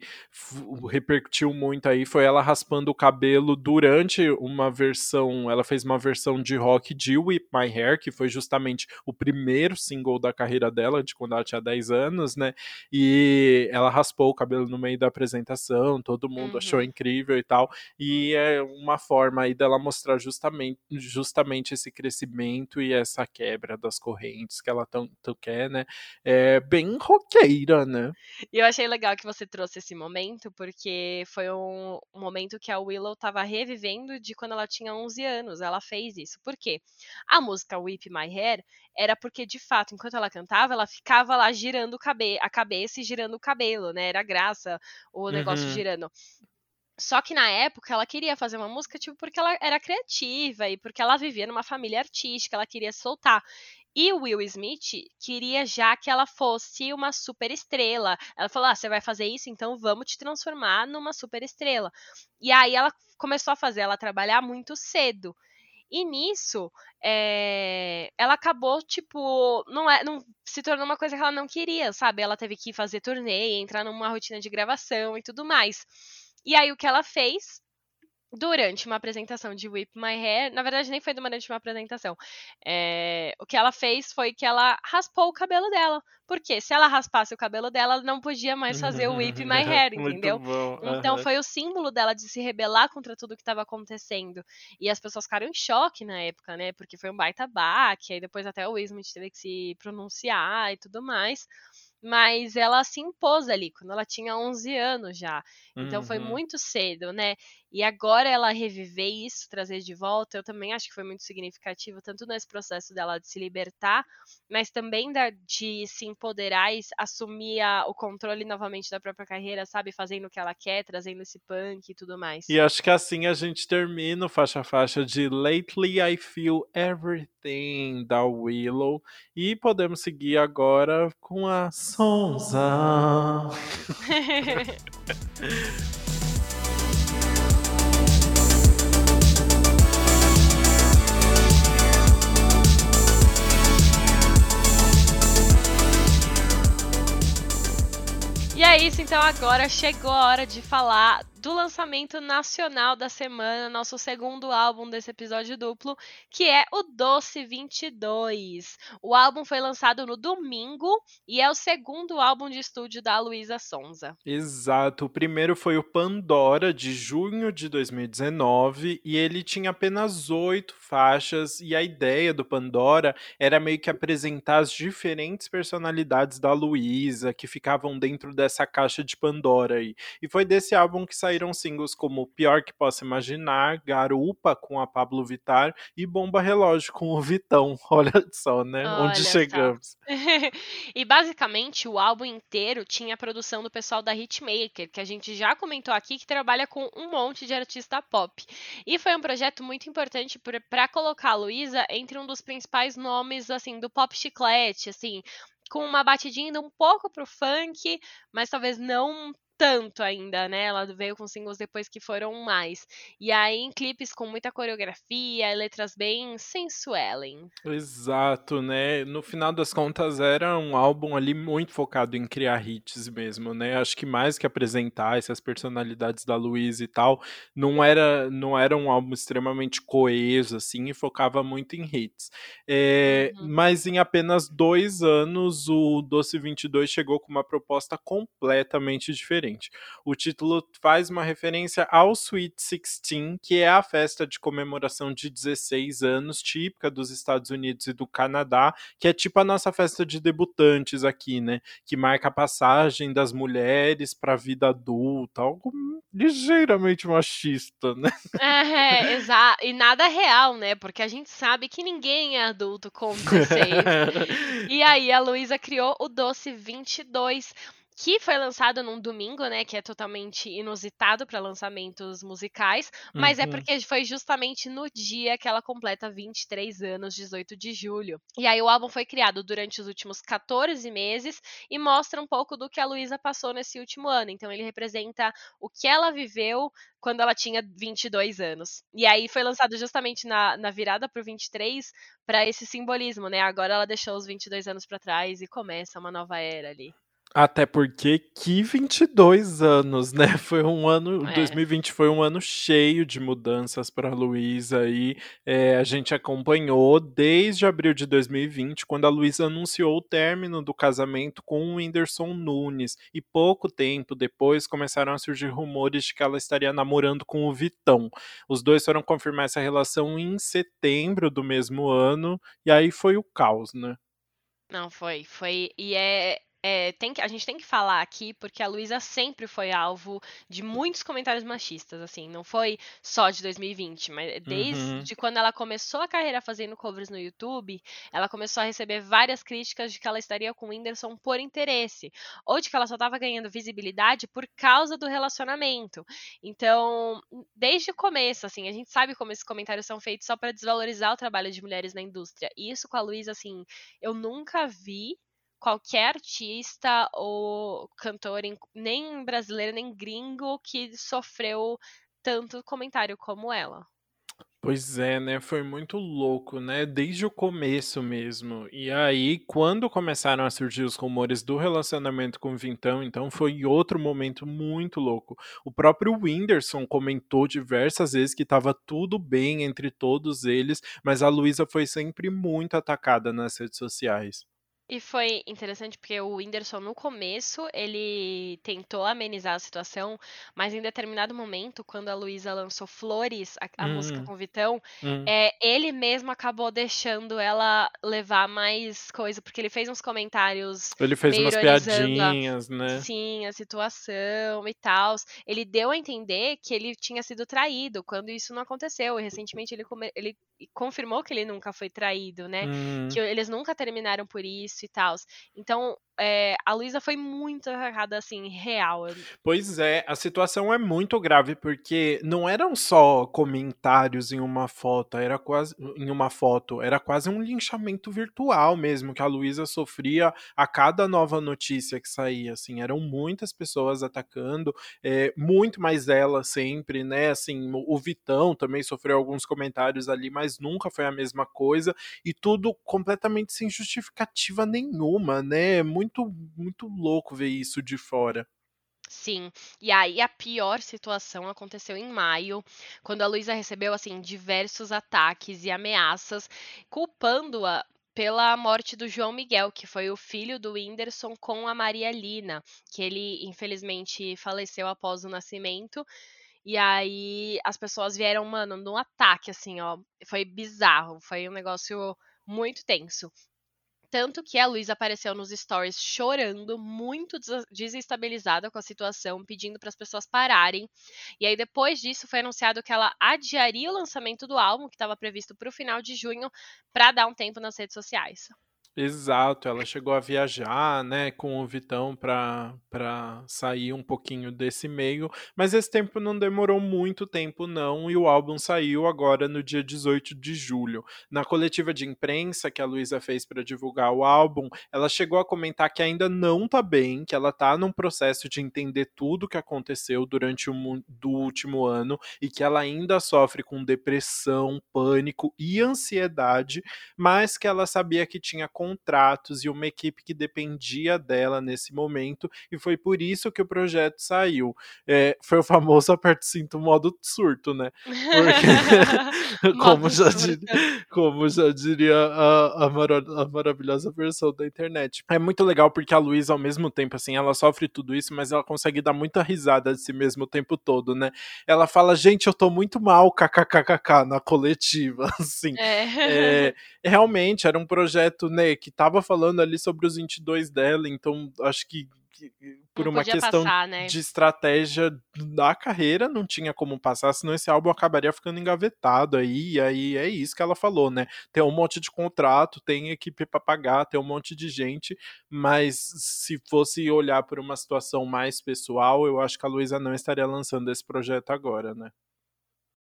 repercutiu muito aí foi ela raspando o cabelo durante uma versão. Ela fez uma versão de rock de Whip My Hair, que foi justamente o primeiro single da carreira dela, de quando ela tinha 10 anos, né? E ela raspou o cabelo no meio da apresentação, todo mundo Uhum. achou incrível e tal. E é uma forma aí dela mostrar justamente, justamente esse crescimento e essa quebra das correntes que ela tanto quer, né? É bem roqueira, né? E eu achei legal que você trouxe esse momento, porque foi um, momento que a Willow tava revivendo de quando ela tinha 11 anos. Ela fez isso. Por quê? A música Whip My Hair era porque, de fato, enquanto ela cantava, ela ficava lá girando cabe a cabeça e girando o cabelo, né? Era graça o negócio Uhum. girando. Só que na época ela queria fazer uma música, tipo, porque ela era criativa e porque ela vivia numa família artística, ela queria soltar. E o Will Smith queria já que ela fosse uma super estrela. Ela falou: ah, você vai fazer isso, então vamos te transformar numa super estrela. E aí ela começou a fazer ela trabalhar muito cedo. E nisso, é, ela acabou, tipo, não, é, não se tornou uma coisa que ela não queria, sabe? Ela teve que fazer turnê, entrar numa rotina de gravação e tudo mais. E aí o que ela fez durante uma apresentação de Whip My Hair, na verdade nem foi durante uma apresentação, é, o que ela fez foi que ela raspou o cabelo dela, porque se ela raspasse o cabelo dela, ela não podia mais fazer o Whip My Hair, entendeu? Bom. Então foi o símbolo dela de se rebelar contra tudo que estava acontecendo. E as pessoas ficaram em choque na época, né? Porque foi um baita baque, aí depois até o Smith teve que se pronunciar e tudo mais. Mas ela se impôs ali, quando ela tinha 11 anos já. Então foi Uhum. muito cedo, né? E agora ela reviver isso, trazer de volta, eu também acho que foi muito significativo, tanto nesse processo dela de se libertar, mas também da, de se empoderar e assumir a- o controle novamente da própria carreira, sabe? Fazendo o que ela quer, trazendo esse punk e tudo mais. E acho que assim a gente termina o faixa a faixa de Lately I Feel Everything da Willow e podemos seguir agora com a Sonza. E é isso, então agora chegou a hora de falar do lançamento nacional da semana, nosso segundo álbum desse episódio duplo, que é o Doce 22. O álbum foi lançado no domingo e é o segundo álbum de estúdio da Luísa Sonza. Exato. O primeiro foi o Pandora, de junho de 2019, e ele tinha apenas oito faixas, e a ideia do Pandora era meio que apresentar as diferentes personalidades da Luísa, que ficavam dentro dessa caixa de Pandora aí. E foi desse álbum que saíram singles como Pior Que Posso Imaginar, Garupa, com a Pablo Vittar, e Bomba Relógio, com o Vitão. Olha só, né? Olha Onde chegamos. e basicamente o álbum inteiro tinha a produção do pessoal da Hitmaker, que a gente já comentou aqui, que trabalha com um monte de artista pop. E foi um projeto muito importante para colocar a Luísa entre um dos principais nomes assim do pop chiclete, assim, com uma batidinha um pouco pro funk, mas talvez não tanto ainda, né? Ela veio com singles depois que foram mais. E aí em clipes com muita coreografia, letras bem sensuellen. Exato, né? No final das contas era um álbum ali muito focado em criar hits mesmo, né? Acho que mais que apresentar essas personalidades da Luísa e tal, não era não era um álbum extremamente coeso assim e focava muito em hits. É, Uhum. Mas em apenas dois anos o Doce 22 chegou com uma proposta completamente diferente. O título faz uma referência ao Sweet 16, que é a festa de comemoração de 16 anos típica dos Estados Unidos e do Canadá, que é tipo a nossa festa de debutantes aqui, né? Que marca a passagem das mulheres para a vida adulta, algo ligeiramente machista, né? É, exato. E nada real, né? Porque a gente sabe que ninguém é adulto com 16. E aí a Luísa criou o Doce 22, que foi lançado num domingo, né? Que é totalmente inusitado para lançamentos musicais, mas é Uhum. porque foi justamente no dia que ela completa 23 anos, 18 de julho. E aí o álbum foi criado durante os últimos 14 meses e mostra um pouco do que a Luísa passou nesse último ano. Então ele representa o que ela viveu quando ela tinha 22 anos. E aí foi lançado justamente na, na virada pro 23 para esse simbolismo, né? Agora ela deixou os 22 anos para trás e começa uma nova era ali. Até porque que 22 anos, né? Foi um ano, É. 2020 foi um ano cheio de mudanças para Luísa e é, a gente acompanhou desde abril de 2020, quando a Luísa anunciou o término do casamento com o Whindersson Nunes. E pouco tempo depois começaram a surgir rumores de que ela estaria namorando com o Vitão. Os dois foram confirmar essa relação em setembro do mesmo ano, e aí foi o caos, né? Não, foi, foi. E é. É, tem que, a gente tem que falar aqui, porque a Luísa sempre foi alvo de muitos comentários machistas, assim, não foi só de 2020, mas desde uhum. quando ela começou a carreira fazendo covers no YouTube, ela começou a receber várias críticas de que ela estaria com o Whindersson por interesse, ou de que ela só estava ganhando visibilidade por causa do relacionamento. Então, desde o começo, assim, a gente sabe como esses comentários são feitos só para desvalorizar o trabalho de mulheres na indústria. E isso com a Luísa, assim, eu nunca vi qualquer artista ou cantor, nem brasileiro nem gringo, que sofreu tanto comentário como ela. Pois é, né? Foi muito louco, né? Desde o começo mesmo. E aí, quando começaram a surgir os rumores do relacionamento com o Vintão, então foi outro momento muito louco. O próprio Whindersson comentou diversas vezes que estava tudo bem entre todos eles, mas a Luísa foi sempre muito atacada nas redes sociais. E foi interessante porque o Whindersson, no começo, ele tentou amenizar a situação, mas em determinado momento, quando a Luísa lançou Flores, a, a música hum. com o Vitão, hum. é, ele mesmo acabou deixando ela levar mais coisa, porque ele fez uns comentários. Ele fez umas piadinhas, a, né? Sim, a situação e tal. Ele deu a entender que ele tinha sido traído, quando isso não aconteceu. E recentemente ele, ele confirmou que ele nunca foi traído, né? Hum. Que eles nunca terminaram por isso e tal. Então, é, a Luísa foi muito atacada, assim, real. Pois é, a situação é muito grave, porque não eram só comentários em uma foto, era quase em uma foto, era quase um linchamento virtual mesmo, que a Luísa sofria a cada nova notícia que saía, assim, eram muitas pessoas atacando, é, muito mais ela sempre, né, assim, o Vitão também sofreu alguns comentários ali, mas nunca foi a mesma coisa, e tudo completamente sem justificativa nenhuma, né, muito muito, muito louco ver isso de fora. Sim, e aí a pior situação aconteceu em maio, quando a Luísa recebeu assim diversos ataques e ameaças, culpando-a pela morte do João Miguel, que foi o filho do Whindersson com a Maria Lina, que ele infelizmente faleceu após o nascimento. E aí as pessoas vieram, mano, num ataque assim, ó, foi bizarro, foi um negócio muito tenso. Tanto que a Luísa apareceu nos stories chorando, muito desestabilizada com a situação, pedindo para as pessoas pararem. E aí, depois disso, foi anunciado que ela adiaria o lançamento do álbum, que estava previsto para o final de junho, para dar um tempo nas redes sociais. Exato, ela chegou a viajar, né, com o Vitão para sair um pouquinho desse meio, mas esse tempo não demorou muito tempo não, e o álbum saiu agora no dia 18 de julho. Na coletiva de imprensa que a Luísa fez para divulgar o álbum, ela chegou a comentar que ainda não tá bem, que ela tá num processo de entender tudo o que aconteceu durante o do último ano e que ela ainda sofre com depressão, pânico e ansiedade, mas que ela sabia que tinha contratos e uma equipe que dependia dela nesse momento, e foi por isso que o projeto saiu. É, foi o famoso aperto cinto modo surto, né? Porque, como, já diria, como já diria a, a, a, maravilhosa versão da internet. É muito legal porque a Luísa, ao mesmo tempo, assim, ela sofre tudo isso, mas ela consegue dar muita risada de si mesmo o tempo todo, né? Ela fala, gente, eu tô muito mal, kkkk, na coletiva, assim. É. É, realmente, era um projeto, né, que tava falando ali sobre os 22 dela, então acho que por não uma questão passar, né? de estratégia da carreira, não tinha como passar, senão esse álbum acabaria ficando engavetado aí, e aí é isso que ela falou, né? Tem um monte de contrato, tem equipe para pagar, tem um monte de gente, mas se fosse olhar por uma situação mais pessoal, eu acho que a Luísa não estaria lançando esse projeto agora, né?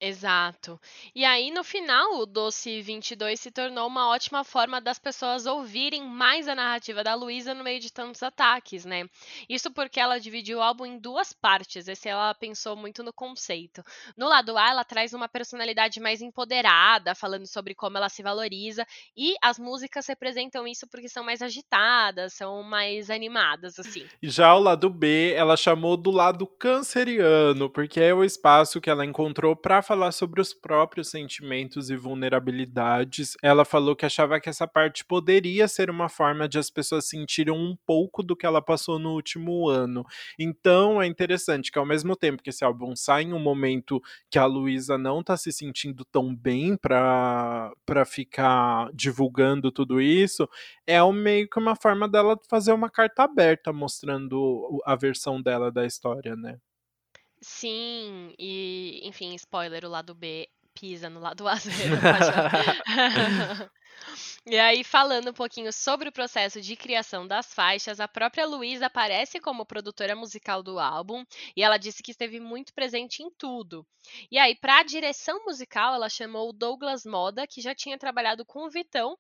Exato. E aí, no final, o Doce 22 se tornou uma ótima forma das pessoas ouvirem mais a narrativa da Luísa no meio de tantos ataques, né? Isso porque ela dividiu o álbum em duas partes, esse ela pensou muito no conceito. No lado A, ela traz uma personalidade mais empoderada, falando sobre como ela se valoriza, e as músicas representam isso porque são mais agitadas, são mais animadas, assim. Já o lado B, ela chamou do lado canceriano, porque é o espaço que ela encontrou para falar sobre os próprios sentimentos e vulnerabilidades. Ela falou que achava que essa parte poderia ser uma forma de as pessoas sentirem um pouco do que ela passou no último ano. Então é interessante que ao mesmo tempo que esse álbum sai em um momento que a Luísa não tá se sentindo tão bem para para ficar divulgando tudo isso, é um, meio que uma forma dela fazer uma carta aberta mostrando a versão dela da história, né? Sim, e enfim, spoiler, o lado B pisa no lado A. E aí, falando um pouquinho sobre o processo de criação das faixas, a própria Luísa aparece como produtora musical do álbum e ela disse que esteve muito presente em tudo. E aí, para a direção musical, ela chamou o Douglas Moda, que já tinha trabalhado com o Vitão,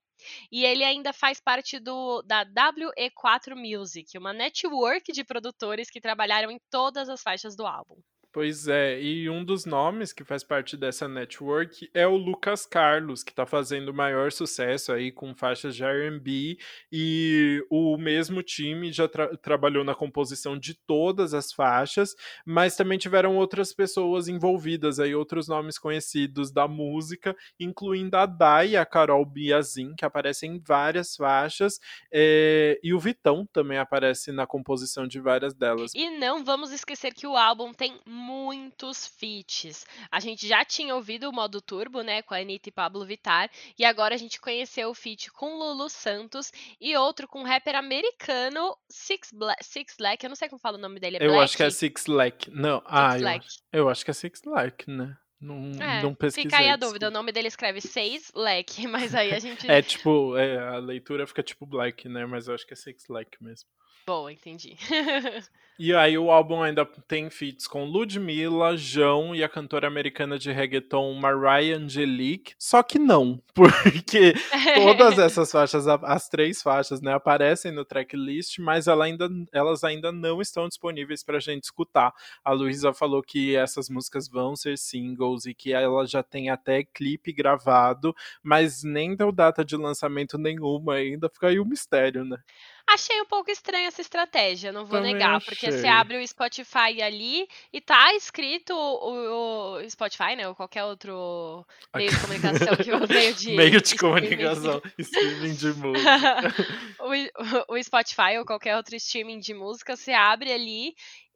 e ele ainda faz parte do, da WE4 Music, uma network de produtores que trabalharam em todas as faixas do álbum. Pois é, e um dos nomes que faz parte dessa network é o Lucas Carlos, que está fazendo maior sucesso aí com faixas de R&B, e o mesmo time já tra trabalhou na composição de todas as faixas, mas também tiveram outras pessoas envolvidas aí, outros nomes conhecidos da música, incluindo a Dai e a Carol Biazin, que aparecem em várias faixas, é, e o Vitão também aparece na composição de várias delas. E não vamos esquecer que o álbum tem muitos feats. A gente já tinha ouvido o modo turbo, né, com a Anitta e Pablo Vittar, e agora a gente conheceu o feat com Lulu Santos e outro com o rapper americano Six, Bla Six Lack, eu não sei como fala o nome dele, é Eu Black? acho que é Six Lack. Não, Six ah, eu acho, eu acho que é Six Lack, né? Não, é, não pesquisei. Fica aí a dúvida, o nome dele escreve Seis Lack, mas aí a gente... é tipo, é, a leitura fica tipo Black, né, mas eu acho que é Six Lack mesmo. Boa, entendi. e aí o álbum ainda tem feats com Ludmilla, João e a cantora americana de reggaeton Mariah Angelique. Só que não, porque todas essas faixas, as três faixas, né, aparecem no tracklist, mas ela ainda, elas ainda não estão disponíveis pra gente escutar. A Luísa falou que essas músicas vão ser singles e que ela já tem até clipe gravado, mas nem deu data de lançamento nenhuma ainda, fica aí o um mistério, né? Achei um pouco estranha essa estratégia, não vou Também negar, achei. porque você abre o Spotify ali e tá escrito o, o Spotify, né, ou qualquer outro meio de comunicação que o meio de meio de comunicação, streaming de música. o, o Spotify ou qualquer outro streaming de música, você abre ali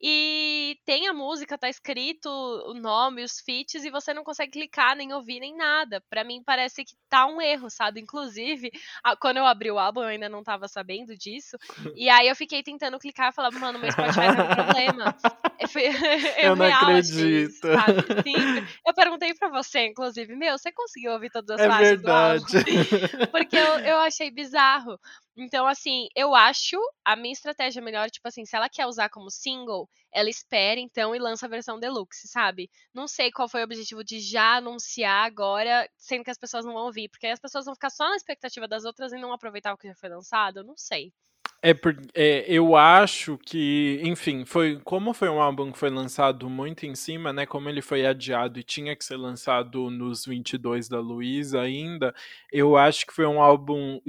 e tem a música, tá escrito o nome, os feats, e você não consegue clicar, nem ouvir, nem nada. Para mim parece que tá um erro, sabe? Inclusive, a, quando eu abri o álbum, eu ainda não tava sabendo disso. E aí eu fiquei tentando clicar e falava, mano, meu Spotify tem um problema. Eu, fui, eu, eu não acredito. Isso, eu perguntei pra você, inclusive, meu, você conseguiu ouvir todas as é faixas verdade. do álbum? Porque eu, eu achei bizarro. Então, assim, eu acho a minha estratégia melhor, tipo assim, se ela quer usar como single, ela espera então e lança a versão deluxe, sabe? Não sei qual foi o objetivo de já anunciar agora, sendo que as pessoas não vão ouvir, porque aí as pessoas vão ficar só na expectativa das outras e não aproveitar o que já foi lançado, eu não sei. É, porque é, eu acho que, enfim, foi como foi um álbum que foi lançado muito em cima, né? Como ele foi adiado e tinha que ser lançado nos 22 da Luísa ainda, eu acho que foi um álbum.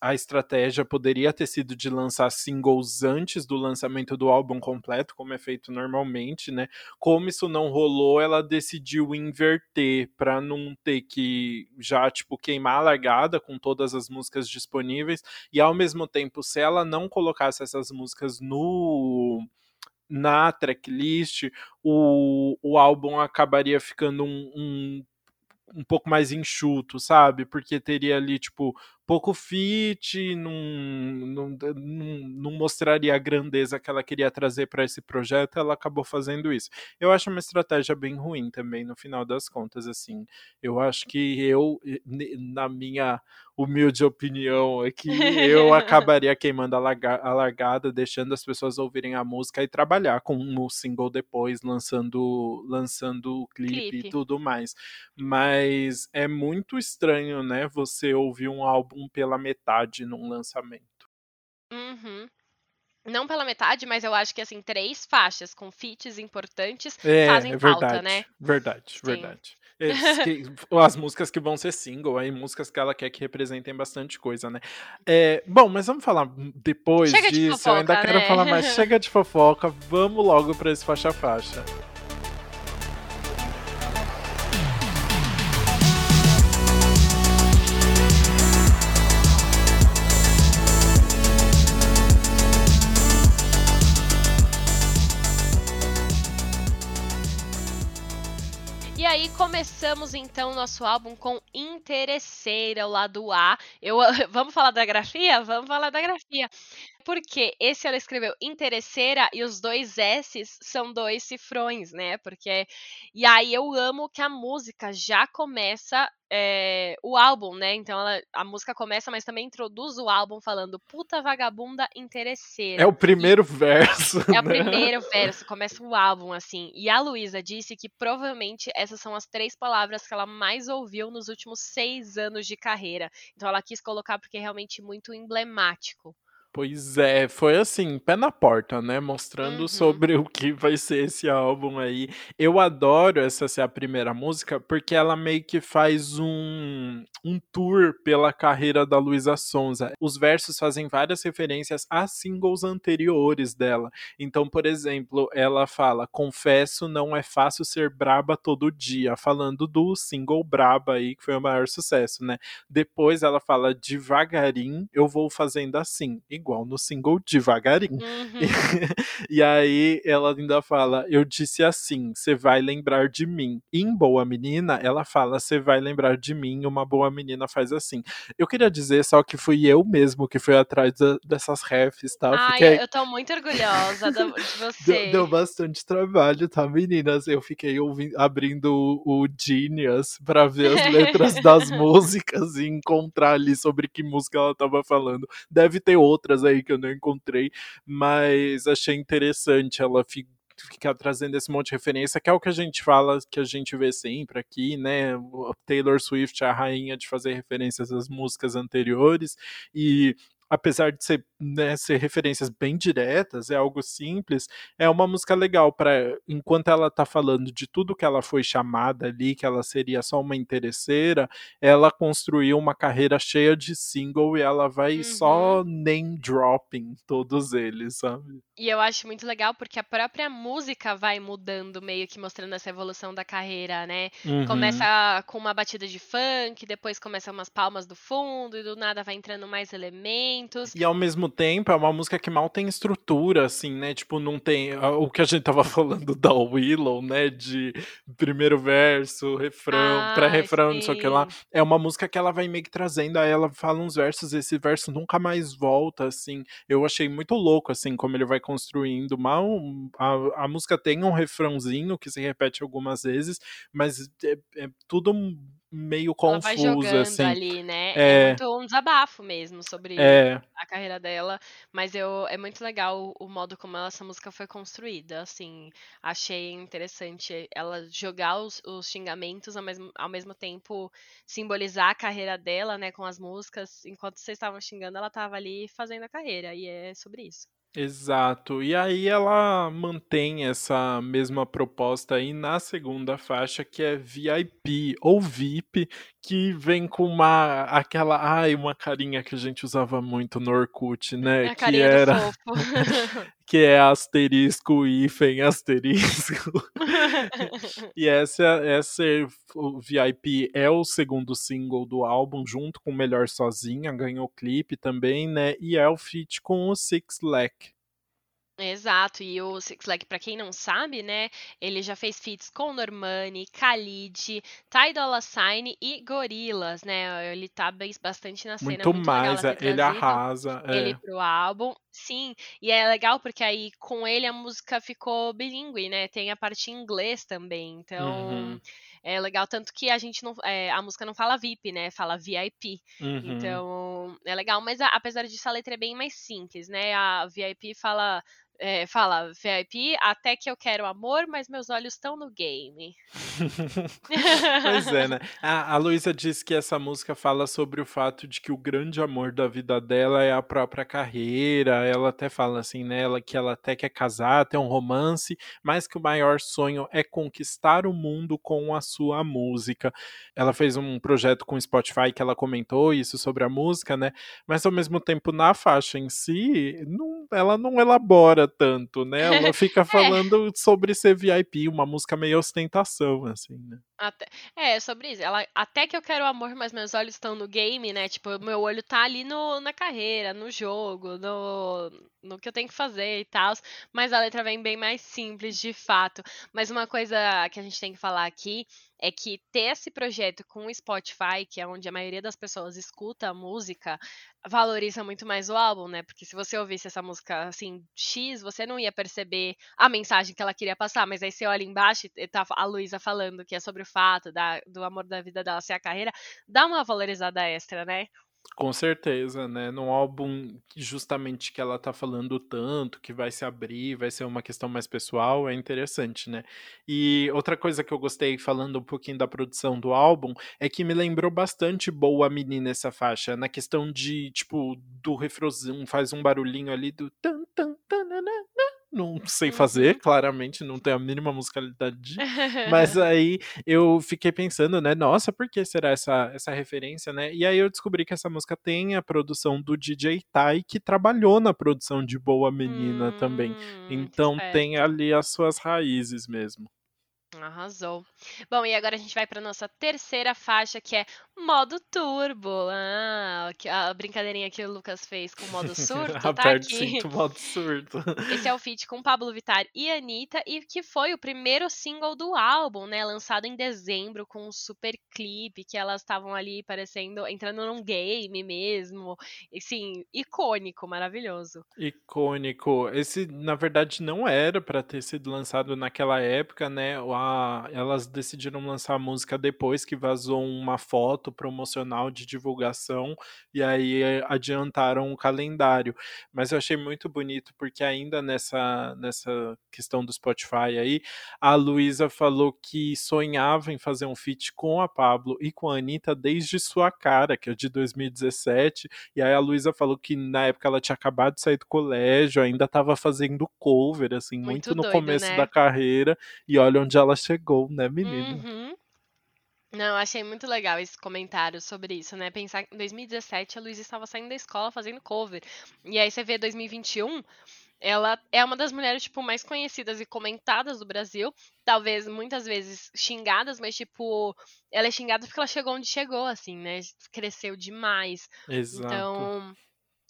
A estratégia poderia ter sido de lançar singles antes do lançamento do álbum completo, como é feito normalmente, né? Como isso não rolou, ela decidiu inverter para não ter que já, tipo, queimar a largada com todas as músicas disponíveis e ao mesmo tempo, se ela não não colocasse essas músicas no na tracklist, o, o álbum acabaria ficando um, um, um pouco mais enxuto, sabe? Porque teria ali, tipo, pouco fit, não, não, não, não mostraria a grandeza que ela queria trazer para esse projeto, ela acabou fazendo isso. Eu acho uma estratégia bem ruim também, no final das contas, assim. Eu acho que eu, na minha humilde opinião aqui, eu acabaria queimando a, larga, a largada, deixando as pessoas ouvirem a música e trabalhar com o single depois, lançando, lançando o clipe, clipe. e tudo mais. Mas é muito estranho, né, você ouvir um álbum álbum pela metade num lançamento. Uhum. Não pela metade, mas eu acho que assim, três faixas com feats importantes é, fazem é verdade, falta, né? Verdade, Sim. verdade. Que, as músicas que vão ser single, aí músicas que ela quer que representem bastante coisa, né? É, bom, mas vamos falar depois Chega disso. De fofoca, eu ainda né? quero falar mais. Chega de fofoca, vamos logo para esse faixa-faixa. Começamos então nosso álbum com Interesseira, o lado A. Eu, vamos falar da grafia? Vamos falar da grafia. Porque esse ela escreveu interesseira e os dois S's são dois cifrões, né? Porque. E aí eu amo que a música já começa é, o álbum, né? Então ela, a música começa, mas também introduz o álbum falando puta vagabunda interesseira. É o primeiro e, verso. É né? o primeiro verso, começa o álbum, assim. E a Luísa disse que provavelmente essas são as três palavras que ela mais ouviu nos últimos seis anos de carreira. Então ela quis colocar porque é realmente muito emblemático. Pois é, foi assim, pé na porta, né? Mostrando uhum. sobre o que vai ser esse álbum aí. Eu adoro essa ser a primeira música, porque ela meio que faz um, um tour pela carreira da Luísa Sonza. Os versos fazem várias referências a singles anteriores dela. Então, por exemplo, ela fala: Confesso, não é fácil ser braba todo dia, falando do single Braba aí, que foi o maior sucesso, né? Depois ela fala: Devagarinho, eu vou fazendo assim igual no single devagarinho. Uhum. E, e, aí ela ainda fala: Eu disse assim, você vai lembrar de mim. em Boa Menina, ela fala: Você vai lembrar de mim, uma boa menina faz assim. Eu queria dizer só que fui eu mesmo que fui atrás da, dessas refs, tá? Ai, fiquei... eu tô muito orgulhosa de você. Deu, deu, bastante trabalho, tá, meninas? Eu fiquei ouvindo, abrindo o, o Genius pra ver as letras das músicas e encontrar ali sobre que música ela tava falando. Deve ter outras outras aí que eu não encontrei, mas achei interessante ela ficar trazendo esse monte de referência, que é o que a gente fala, que a gente vê sempre aqui, né? Taylor Swift é a rainha de fazer referências às músicas anteriores, e apesar de ser, né, ser referências bem diretas, é algo simples, é uma música legal para enquanto ela tá falando de tudo que ela foi chamada ali, que ela seria só uma interesseira, ela construiu uma carreira cheia de single e ela vai uhum. só name dropping todos eles, sabe? E eu acho muito legal porque a própria música vai mudando, meio que mostrando essa evolução da carreira, né? Uhum. Começa com uma batida de funk, depois começa umas palmas do fundo, e do nada vai entrando mais elementos. E ao mesmo tempo é uma música que mal tem estrutura, assim, né? Tipo, não tem. O que a gente tava falando da Willow, né? De primeiro verso, refrão, ah, pré-refrão, não sei o que lá. É uma música que ela vai meio que trazendo, aí ela fala uns versos, esse verso nunca mais volta, assim. Eu achei muito louco, assim, como ele vai construindo mal. A, a música tem um refrãozinho que se repete algumas vezes, mas é, é tudo meio confuso, Ela vai jogando assim. ali, né? É... é muito um desabafo mesmo sobre é... a carreira dela, mas eu é muito legal o, modo como essa música foi construída, assim, achei interessante ela jogar os, os xingamentos ao mesmo, ao mesmo tempo simbolizar a carreira dela, né, com as músicas, enquanto vocês estavam xingando, ela estava ali fazendo a carreira, e é sobre isso. Exato. E aí ela mantém essa mesma proposta aí na segunda faixa, que é VIP ou VIP, que vem com uma aquela, ai, uma carinha que a gente usava muito no Orkut, né, A que era que é asterisco hífen asterisco. e essa essa o VIP é o segundo single do álbum junto com Melhor Sozinha, ganhou clipe também, né? E é o feat com o Six Lack. Exato, e o Six Leg, pra quem não sabe, né, ele já fez feats com Normani, Khalid, Ty Dolla Sign e Gorillaz, né, ele tá bastante na cena. Muito, muito mais, é, ele arrasa. Ele é. pro álbum, sim, e é legal porque aí com ele a música ficou bilíngue, né, tem a parte em inglês também, então... Uhum. É legal, tanto que a gente não. É, a música não fala VIP, né? Fala VIP. Uhum. Então, é legal, mas a, apesar disso, a letra é bem mais simples, né? A VIP fala é, fala VIP, até que eu quero amor, mas meus olhos estão no game. pois é, né? A, a Luísa disse que essa música fala sobre o fato de que o grande amor da vida dela é a própria carreira. Ela até fala assim, né? Ela, que ela até quer casar, tem um romance, mas que o maior sonho é conquistar o mundo com a sua música. Ela fez um projeto com o Spotify que ela comentou isso sobre a música, né? Mas ao mesmo tempo, na faixa em si, não, ela não elabora tanto, né? Ela fica é. falando é. sobre ser VIP, uma música meio ostentação, assim, né? Até, é, sobre isso. Ela, até que eu quero amor, mas meus olhos estão no game, né? Tipo, meu olho tá ali no, na carreira, no jogo, no, no que eu tenho que fazer e tal, mas a letra vem bem mais simples, de fato. Mas uma coisa que a gente tem que falar aqui é que ter esse projeto com o Spotify, que é onde a maioria das pessoas escuta a música, valoriza muito mais o álbum, né? Porque se você ouvisse essa música assim, X, você não ia perceber a mensagem que ela queria passar, mas aí você olha embaixo e tá a Luísa falando que é sobre o fato da, do amor da vida dela ser a carreira, dá uma valorizada extra, né? Com certeza, né? Num álbum justamente que ela tá falando tanto, que vai se abrir, vai ser uma questão mais pessoal, é interessante, né? E outra coisa que eu gostei, falando um pouquinho da produção do álbum, é que me lembrou bastante Boa Menina essa faixa, na questão de, tipo, do refrãozinho, faz um barulhinho ali do tan, tan, tan, não sei fazer, claramente, não tenho a mínima musicalidade. mas aí eu fiquei pensando, né, nossa, por que será essa, essa referência, né? E aí eu descobri que essa música tem a produção do DJ Tai, que trabalhou na produção de Boa Menina hum, também. Então tem ali as suas raízes mesmo. Arrasou. Bom, e agora a gente vai para nossa terceira faixa, que é modo turbo. Ah, a brincadeirinha que o Lucas fez com o modo surto, tá Aperte aqui. Cinto, modo surto. Esse é o feat com Pablo Vittar e Anitta, e que foi o primeiro single do álbum, né? Lançado em dezembro, com um super clipe, que elas estavam ali parecendo, entrando num game mesmo. Assim, icônico, maravilhoso. Icônico. Esse, na verdade, não era para ter sido lançado naquela época, né? A, elas decidiram lançar a música depois que vazou uma foto promocional de divulgação e aí eh, adiantaram o calendário. Mas eu achei muito bonito porque ainda nessa, nessa questão do Spotify aí, a Luísa falou que sonhava em fazer um feat com a Pablo e com a Anitta desde sua cara, que é de 2017. E aí a Luísa falou que na época ela tinha acabado de sair do colégio, ainda estava fazendo cover, assim, muito, muito no doido, começo né? da carreira. E olha onde ela chegou, né, menina? Uhum. Não, achei muito legal esse comentário sobre isso, né? Pensar que em 2017 a Luísa estava saindo da escola fazendo cover. E aí você vê 2021, ela é uma das mulheres, tipo, mais conhecidas e comentadas do Brasil. Talvez muitas vezes xingadas, mas, tipo, ela é xingada porque ela chegou onde chegou, assim, né? Cresceu demais. Exato. Então,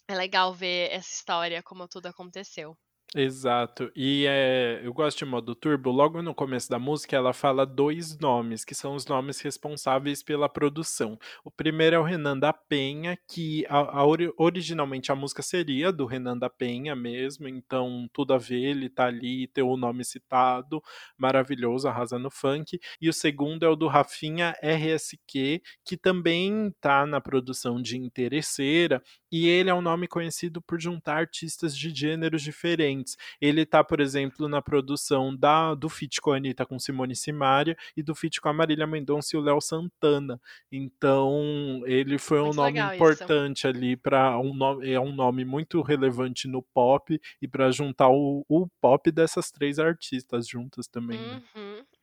é legal ver essa história, como tudo aconteceu. Exato. E é, eu gosto de modo turbo. Logo no começo da música, ela fala dois nomes, que são os nomes responsáveis pela produção. O primeiro é o Renan da Penha, que a, a, originalmente a música seria do Renan da Penha mesmo, então tudo a ver, ele tá ali, ter o nome citado, maravilhoso, arrasando funk. E o segundo é o do Rafinha RSQ, que também tá na produção de Interesseira, e ele é um nome conhecido por juntar artistas de gêneros diferentes diferentes. Ele tá, por exemplo, na produção da do feat com a Anitta com Simone Simaria e do feat com a Marília Mendonça e o Léo Santana. Então, ele foi um muito nome importante isso. ali para um nome, é um nome muito relevante no pop e para juntar o, o, pop dessas três artistas juntas também. Né?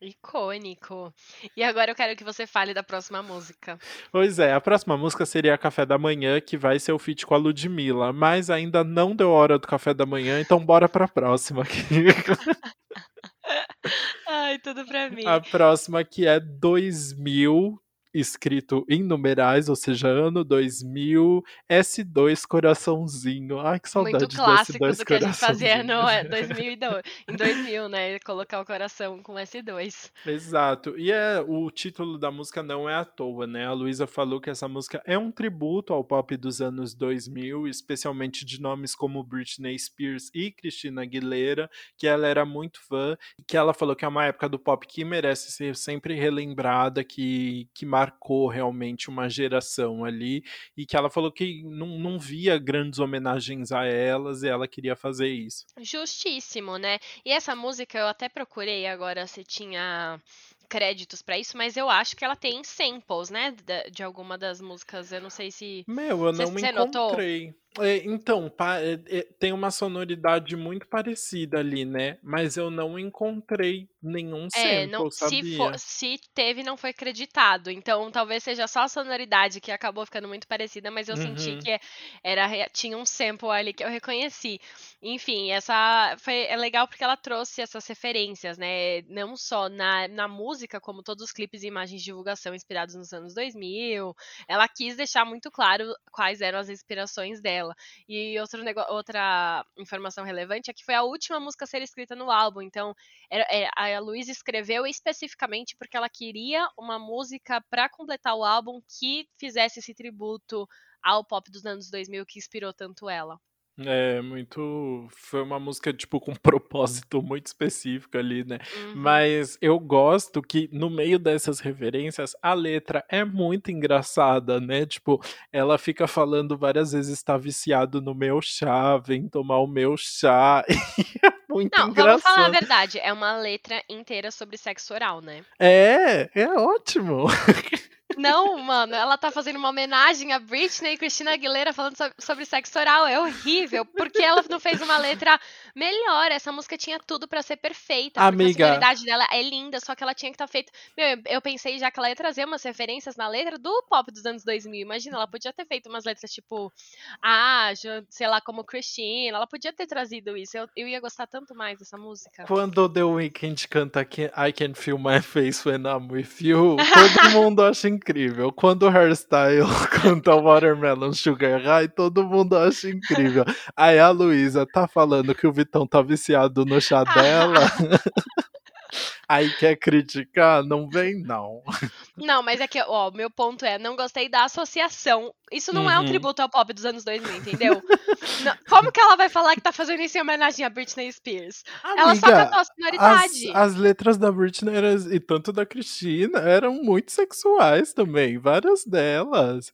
Icônico. E agora eu quero que você fale da próxima música. Pois é, a próxima música seria Café da Manhã, que vai ser o feat com a Ludmilla, mas ainda não deu hora do café da manhã, então bora pra próxima aqui. Ai, tudo pra mim. A próxima que é 2000, escrito em numerais, ou seja, ano 2000, S2 coraçãozinho. Ai, que saudade Muito clássico do que a gente fazia no 2002, em 2000, né? Colocar o coração com S2. Exato. E é, o título da música não é à toa, né? A Luísa falou que essa música é um tributo ao pop dos anos 2000, especialmente de nomes como Britney Spears e Christina Aguilera, que ela era muito fã, e que ela falou que é uma época do pop que merece ser sempre relembrada, que, que marcou realmente uma geração ali e que ela falou que não, não via grandes homenagens a elas e ela queria fazer isso. Justíssimo, né? E essa música eu até procurei agora se tinha créditos para isso, mas eu acho que ela tem samples, né, de, alguma das músicas. Eu não sei se. Meu, eu não me encontrei. Notou? É, então, é, é, tem uma sonoridade muito parecida ali, né? Mas eu não encontrei nenhum é, sample, não? Se, for, se teve, não foi acreditado. Então, talvez seja só a sonoridade que acabou ficando muito parecida, mas eu uhum. senti que era, tinha um sample ali que eu reconheci. Enfim, essa foi, é legal porque ela trouxe essas referências, né? Não só na, na música, como todos os clipes e imagens de divulgação inspirados nos anos 2000. Ela quis deixar muito claro quais eram as inspirações dela dela. E outro outra informação relevante é que foi a última música a ser escrita no álbum. Então, é, a Luísa escreveu especificamente porque ela queria uma música para completar o álbum que fizesse esse tributo ao pop dos anos 2000 que inspirou tanto ela. É, muito. Foi uma música, tipo, com um propósito muito específico ali, né? Uhum. Mas eu gosto que, no meio dessas referências, a letra é muito engraçada, né? Tipo, ela fica falando várias vezes: está viciado no meu chá, vem tomar o meu chá. é muito Não, engraçado. vamos falar a verdade. É uma letra inteira sobre sexo oral, né? É, é ótimo. Não, mano, ela tá fazendo uma homenagem a Britney e Christina Aguilera falando so sobre sexo oral. É horrível. Porque ela não fez uma letra melhor. Essa música tinha tudo para ser perfeita. Amiga. a sonoridade dela é linda, só que ela tinha que estar tá feita. Meu, eu pensei já que ela ia trazer umas referências na letra do pop dos anos 2000. Imagina, ela podia ter feito umas letras tipo, ah, sei lá, como Christina. Ela podia ter trazido isso. Eu, eu ia gostar tanto mais dessa música. Quando The Weeknd canta I Can Feel My Face When I'm With You, todo mundo acha incrível. Quando o Hairstyle canta Watermelon Sugar High, todo mundo acha incrível. Aí a Luísa tá falando que o Vitão tá viciado no chá dela. Aí quer criticar? Não vem, não. Não, mas é que, ó, meu ponto é, não gostei da associação. Isso não uhum. é um uhum. tributo ao pop dos anos 2000, entendeu? não, como que ela vai falar que tá fazendo isso em homenagem a Britney Spears? Amiga, ela só cantou a sonoridade. As, as letras da Britney eram, e tanto da Cristina eram muito sexuais também, várias delas.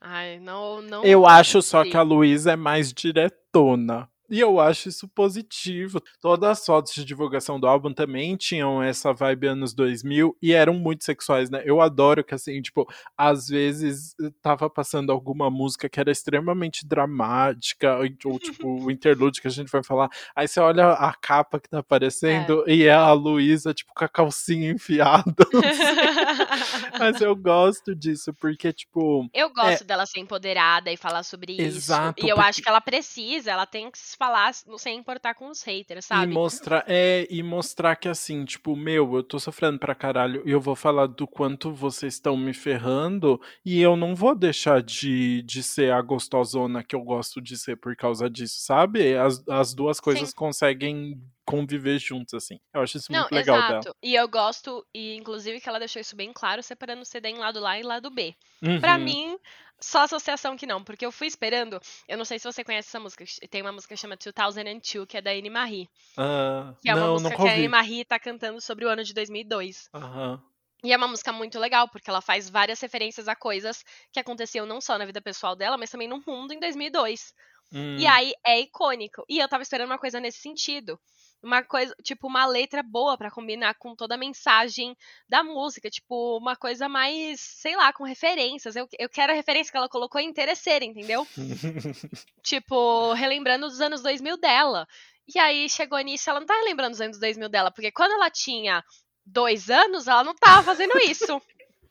Ai, não, não. Eu acho só que a Luísa é mais diretona. E eu acho isso positivo. Todas as fotos de divulgação do álbum também tinham essa vibe anos 2000 e eram muito sexuais, né? Eu adoro que, assim, tipo, às vezes eh, tava passando alguma música que era extremamente dramática, ou, tipo, o interlude que a gente vai falar. Aí você olha a capa que tá aparecendo é. e é a Luísa, tipo, com a calcinha enfiada. Mas eu gosto disso, porque, tipo. Eu gosto é... dela ser empoderada e falar sobre Exato, isso. E eu porque... acho que ela precisa, ela tem que falar sem importar com os haters, sabe? E mostrar, é, e mostrar que assim, tipo, meu, eu tô sofrendo pra caralho e eu vou falar do quanto vocês estão me ferrando e eu não vou deixar de, de ser a gostosona que eu gosto de ser por causa disso, sabe? As, as duas coisas Sim. conseguem conviver juntos, assim. Eu acho isso Não, muito legal exato. dela. E eu gosto, e inclusive que ela deixou isso bem claro, separando o CD em lado A e lado B. Uhum. Pra mim, só associação que não, porque eu fui esperando. Eu não sei se você conhece essa música. Tem uma música que chama 2002, que é da Anne Marie. Uh, que é uma não, música que a Anne Marie tá cantando sobre o ano de 2002. Uhum. E é uma música muito legal, porque ela faz várias referências a coisas que aconteciam não só na vida pessoal dela, mas também no mundo em 2002. Hum. E aí é icônico. E eu tava esperando uma coisa nesse sentido uma coisa, tipo, uma letra boa para combinar com toda a mensagem da música, tipo, uma coisa mais, sei lá, com referências. Eu, eu quero a referência que ela colocou em interesseira, entendeu? tipo, relembrando dos anos 2000 dela. E aí chegou nisso, ela não tá relembrando dos anos 2000 dela, porque quando ela tinha dois anos, ela não tava fazendo isso.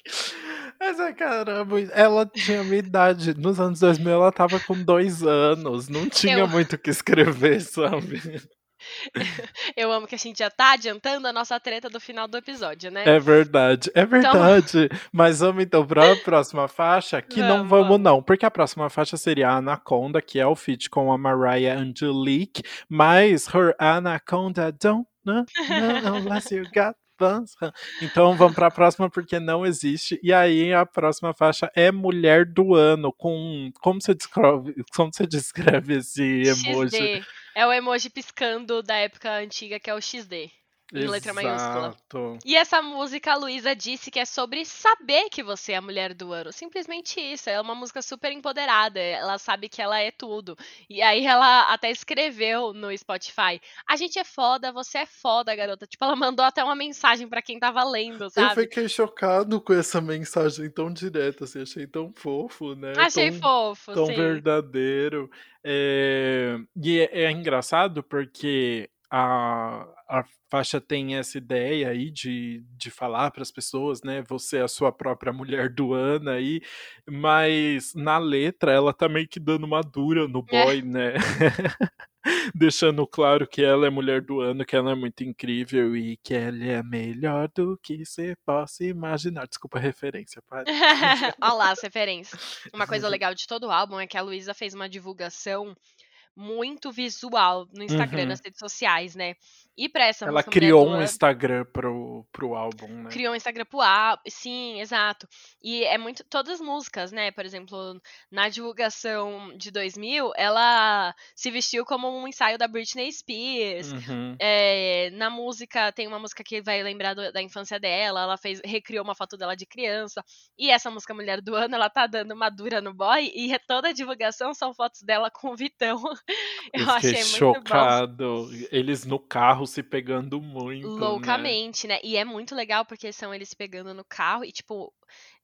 Mas é caramba, ela tinha minha idade. Nos anos 2000 ela tava com dois anos. Não tinha eu... muito o que escrever, sabe? Eu amo que a gente já tá adiantando a nossa treta do final do episódio, né? É verdade, é então verdade. Então... Mas vamos então pra próxima faixa, que vamos, não vamos, vamos, não, porque a próxima faixa seria a Anaconda, que é o feat com a Mariah Angelique, mas Her Anaconda don't know, unless you got então vamos para a próxima porque não existe. E aí a próxima faixa é Mulher do Ano com como você descreve, como você descreve esse emoji? XD. É o emoji piscando da época antiga, que é o XD. Em letra maiúscula. E essa música, a Luísa disse que é sobre saber que você é a mulher do ano. Simplesmente isso. É uma música super empoderada. Ela sabe que ela é tudo. E aí ela até escreveu no Spotify: A gente é foda, você é foda, garota. Tipo, ela mandou até uma mensagem para quem tava lendo, sabe? Eu fiquei chocado com essa mensagem tão direta, assim. Achei tão fofo, né? Achei tão, fofo, Tão sim. verdadeiro. É... E é, é engraçado porque a, a faixa tem essa ideia aí de, de falar para as pessoas, né? Você é a sua própria mulher do ano aí, mas na letra ela tá meio que dando uma dura no é. boy, é. né? Deixando claro que ela é mulher do ano, que ela é muito incrível e que ela é melhor do que você possa imaginar. Desculpa a referência, pai. Olha lá as referências. Uma coisa legal de todo o álbum é que a Luísa fez uma divulgação muito visual no Instagram, Uhum. nas redes sociais, né? E pra essa Ela criou um Instagram pro, pro álbum, né? criou um Instagram pro álbum, sim, exato. E é muito todas as músicas, né? Por exemplo, na divulgação de 2000, ela se vestiu como um ensaio da Britney Spears. Uhum. É, na música, tem uma música que vai lembrar do- da infância dela, ela fez, recriou uma foto dela de criança. E essa música Mulher do Ano, ela tá dando uma dura no boy, e é toda a divulgação são fotos dela com o Vitão. Eu, Eu achei muito bom. chocado. Eles no carro se pegando muito. né? Loucamente, né? E é muito legal porque são eles pegando no carro e, tipo,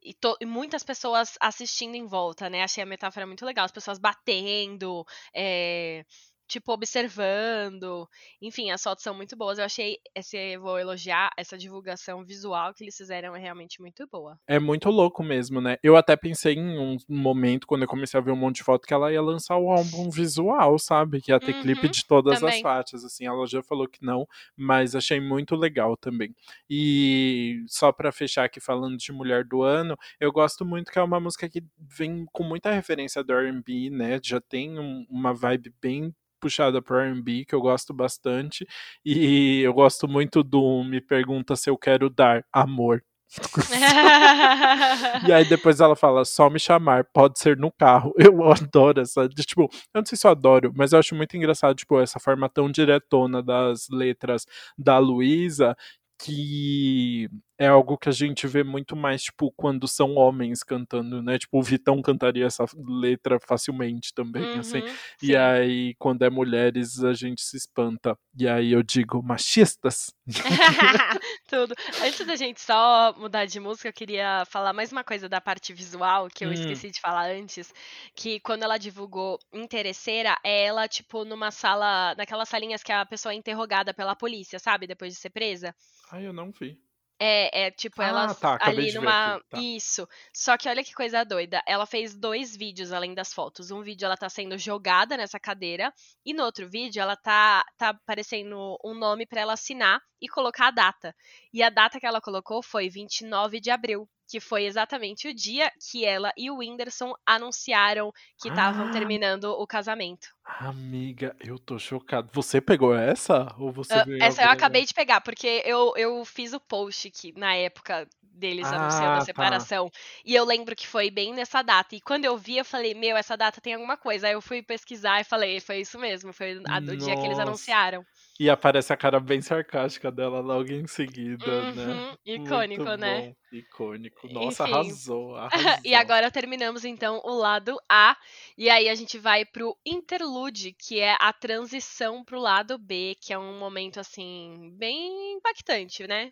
e, to- e muitas pessoas assistindo em volta, né? Achei a metáfora muito legal. As pessoas batendo, é, tipo, observando. Enfim, as fotos são muito boas. Eu achei, esse, vou elogiar, essa divulgação visual que eles fizeram é realmente muito boa. É muito louco mesmo, né? Eu até pensei em um momento, quando eu comecei a ver um monte de foto, que ela ia lançar o álbum visual, sabe? Que ia ter Uhum, clipe de todas também. as faixas, assim. Ela já falou que não, mas achei muito legal também. E só pra fechar aqui falando de Mulher do Ano, eu gosto muito que é uma música que vem com muita referência do R&B, né? Já tem um- uma vibe bem puxada pro R&B, que eu gosto bastante. E eu gosto muito do Me Pergunta Se Eu Quero Dar Amor. E aí depois ela fala, só me chamar, pode ser no carro. Eu adoro essa, de, tipo, eu não sei se eu adoro, mas eu acho muito engraçado, tipo, essa forma tão diretona das letras da Luísa, que é algo que a gente vê muito mais, tipo, quando são homens cantando, né? Tipo, o Vitão cantaria essa letra facilmente também, assim. Uhum, E sim. aí, quando é mulheres, a gente se espanta. E aí eu digo, machistas? Tudo. Antes da gente só mudar de música, eu queria falar mais uma coisa da parte visual que eu Hum. esqueci de falar antes. Que quando ela divulgou Interesseira, é ela, tipo, numa sala, naquelas salinhas que a pessoa é interrogada pela polícia, sabe? Depois de ser presa. Ai, eu não vi. É, é tipo, ela Ah, tá, acabei ali numa. aqui, tá. Isso. Só que olha que coisa doida. Ela fez dois vídeos além das fotos. Um vídeo ela tá sendo jogada nessa cadeira. E no outro vídeo ela tá, tá aparecendo um nome pra ela assinar e colocar a data. E a data que ela colocou foi 29 de abril. Que foi exatamente o dia que ela e o Whindersson anunciaram que estavam Ah. terminando o casamento. Amiga, eu tô chocado. Você pegou essa? Ou você Ah, em Essa eu acabei de pegar, porque eu, eu fiz o post que, na época deles anunciando Ah, a tá. separação. E eu lembro que foi bem nessa data. E quando eu vi, eu falei, meu, essa data tem alguma coisa. Aí eu fui pesquisar e falei, foi isso mesmo, foi a do dia que eles Nossa. anunciaram. E aparece a cara bem sarcástica dela logo em seguida, né? Uhum, icônico, Muito né? bom, Icônico. Nossa, Enfim. arrasou, arrasou. E agora terminamos então o lado A. E aí a gente vai pro interlude, que é a transição pro lado B, que é um momento assim, bem impactante, né?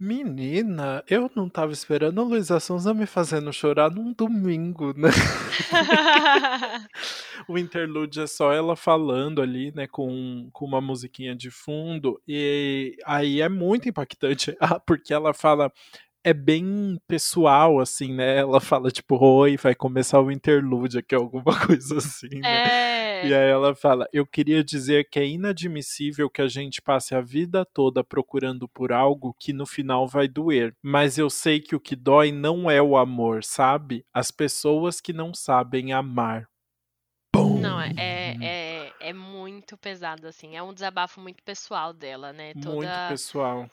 Menina, eu não tava esperando a Luísa Sonza me fazendo chorar num domingo, né? O interlude é só ela falando ali, né, com, com uma musiquinha de fundo, e aí é muito impactante, ah, porque ela fala, é bem pessoal, assim, né? Ela fala, tipo, oi, vai começar o interlude aqui, alguma coisa assim, né? E é. aí ela fala: Eu queria dizer que é inadmissível que a gente passe a vida toda procurando por algo que no final vai doer. Mas eu sei que o que dói não é o amor, sabe? As pessoas que não sabem amar. Bum! Não, é, é, é, é muito pesado, assim. É um desabafo muito pessoal dela, né? Muito Toda. pessoal.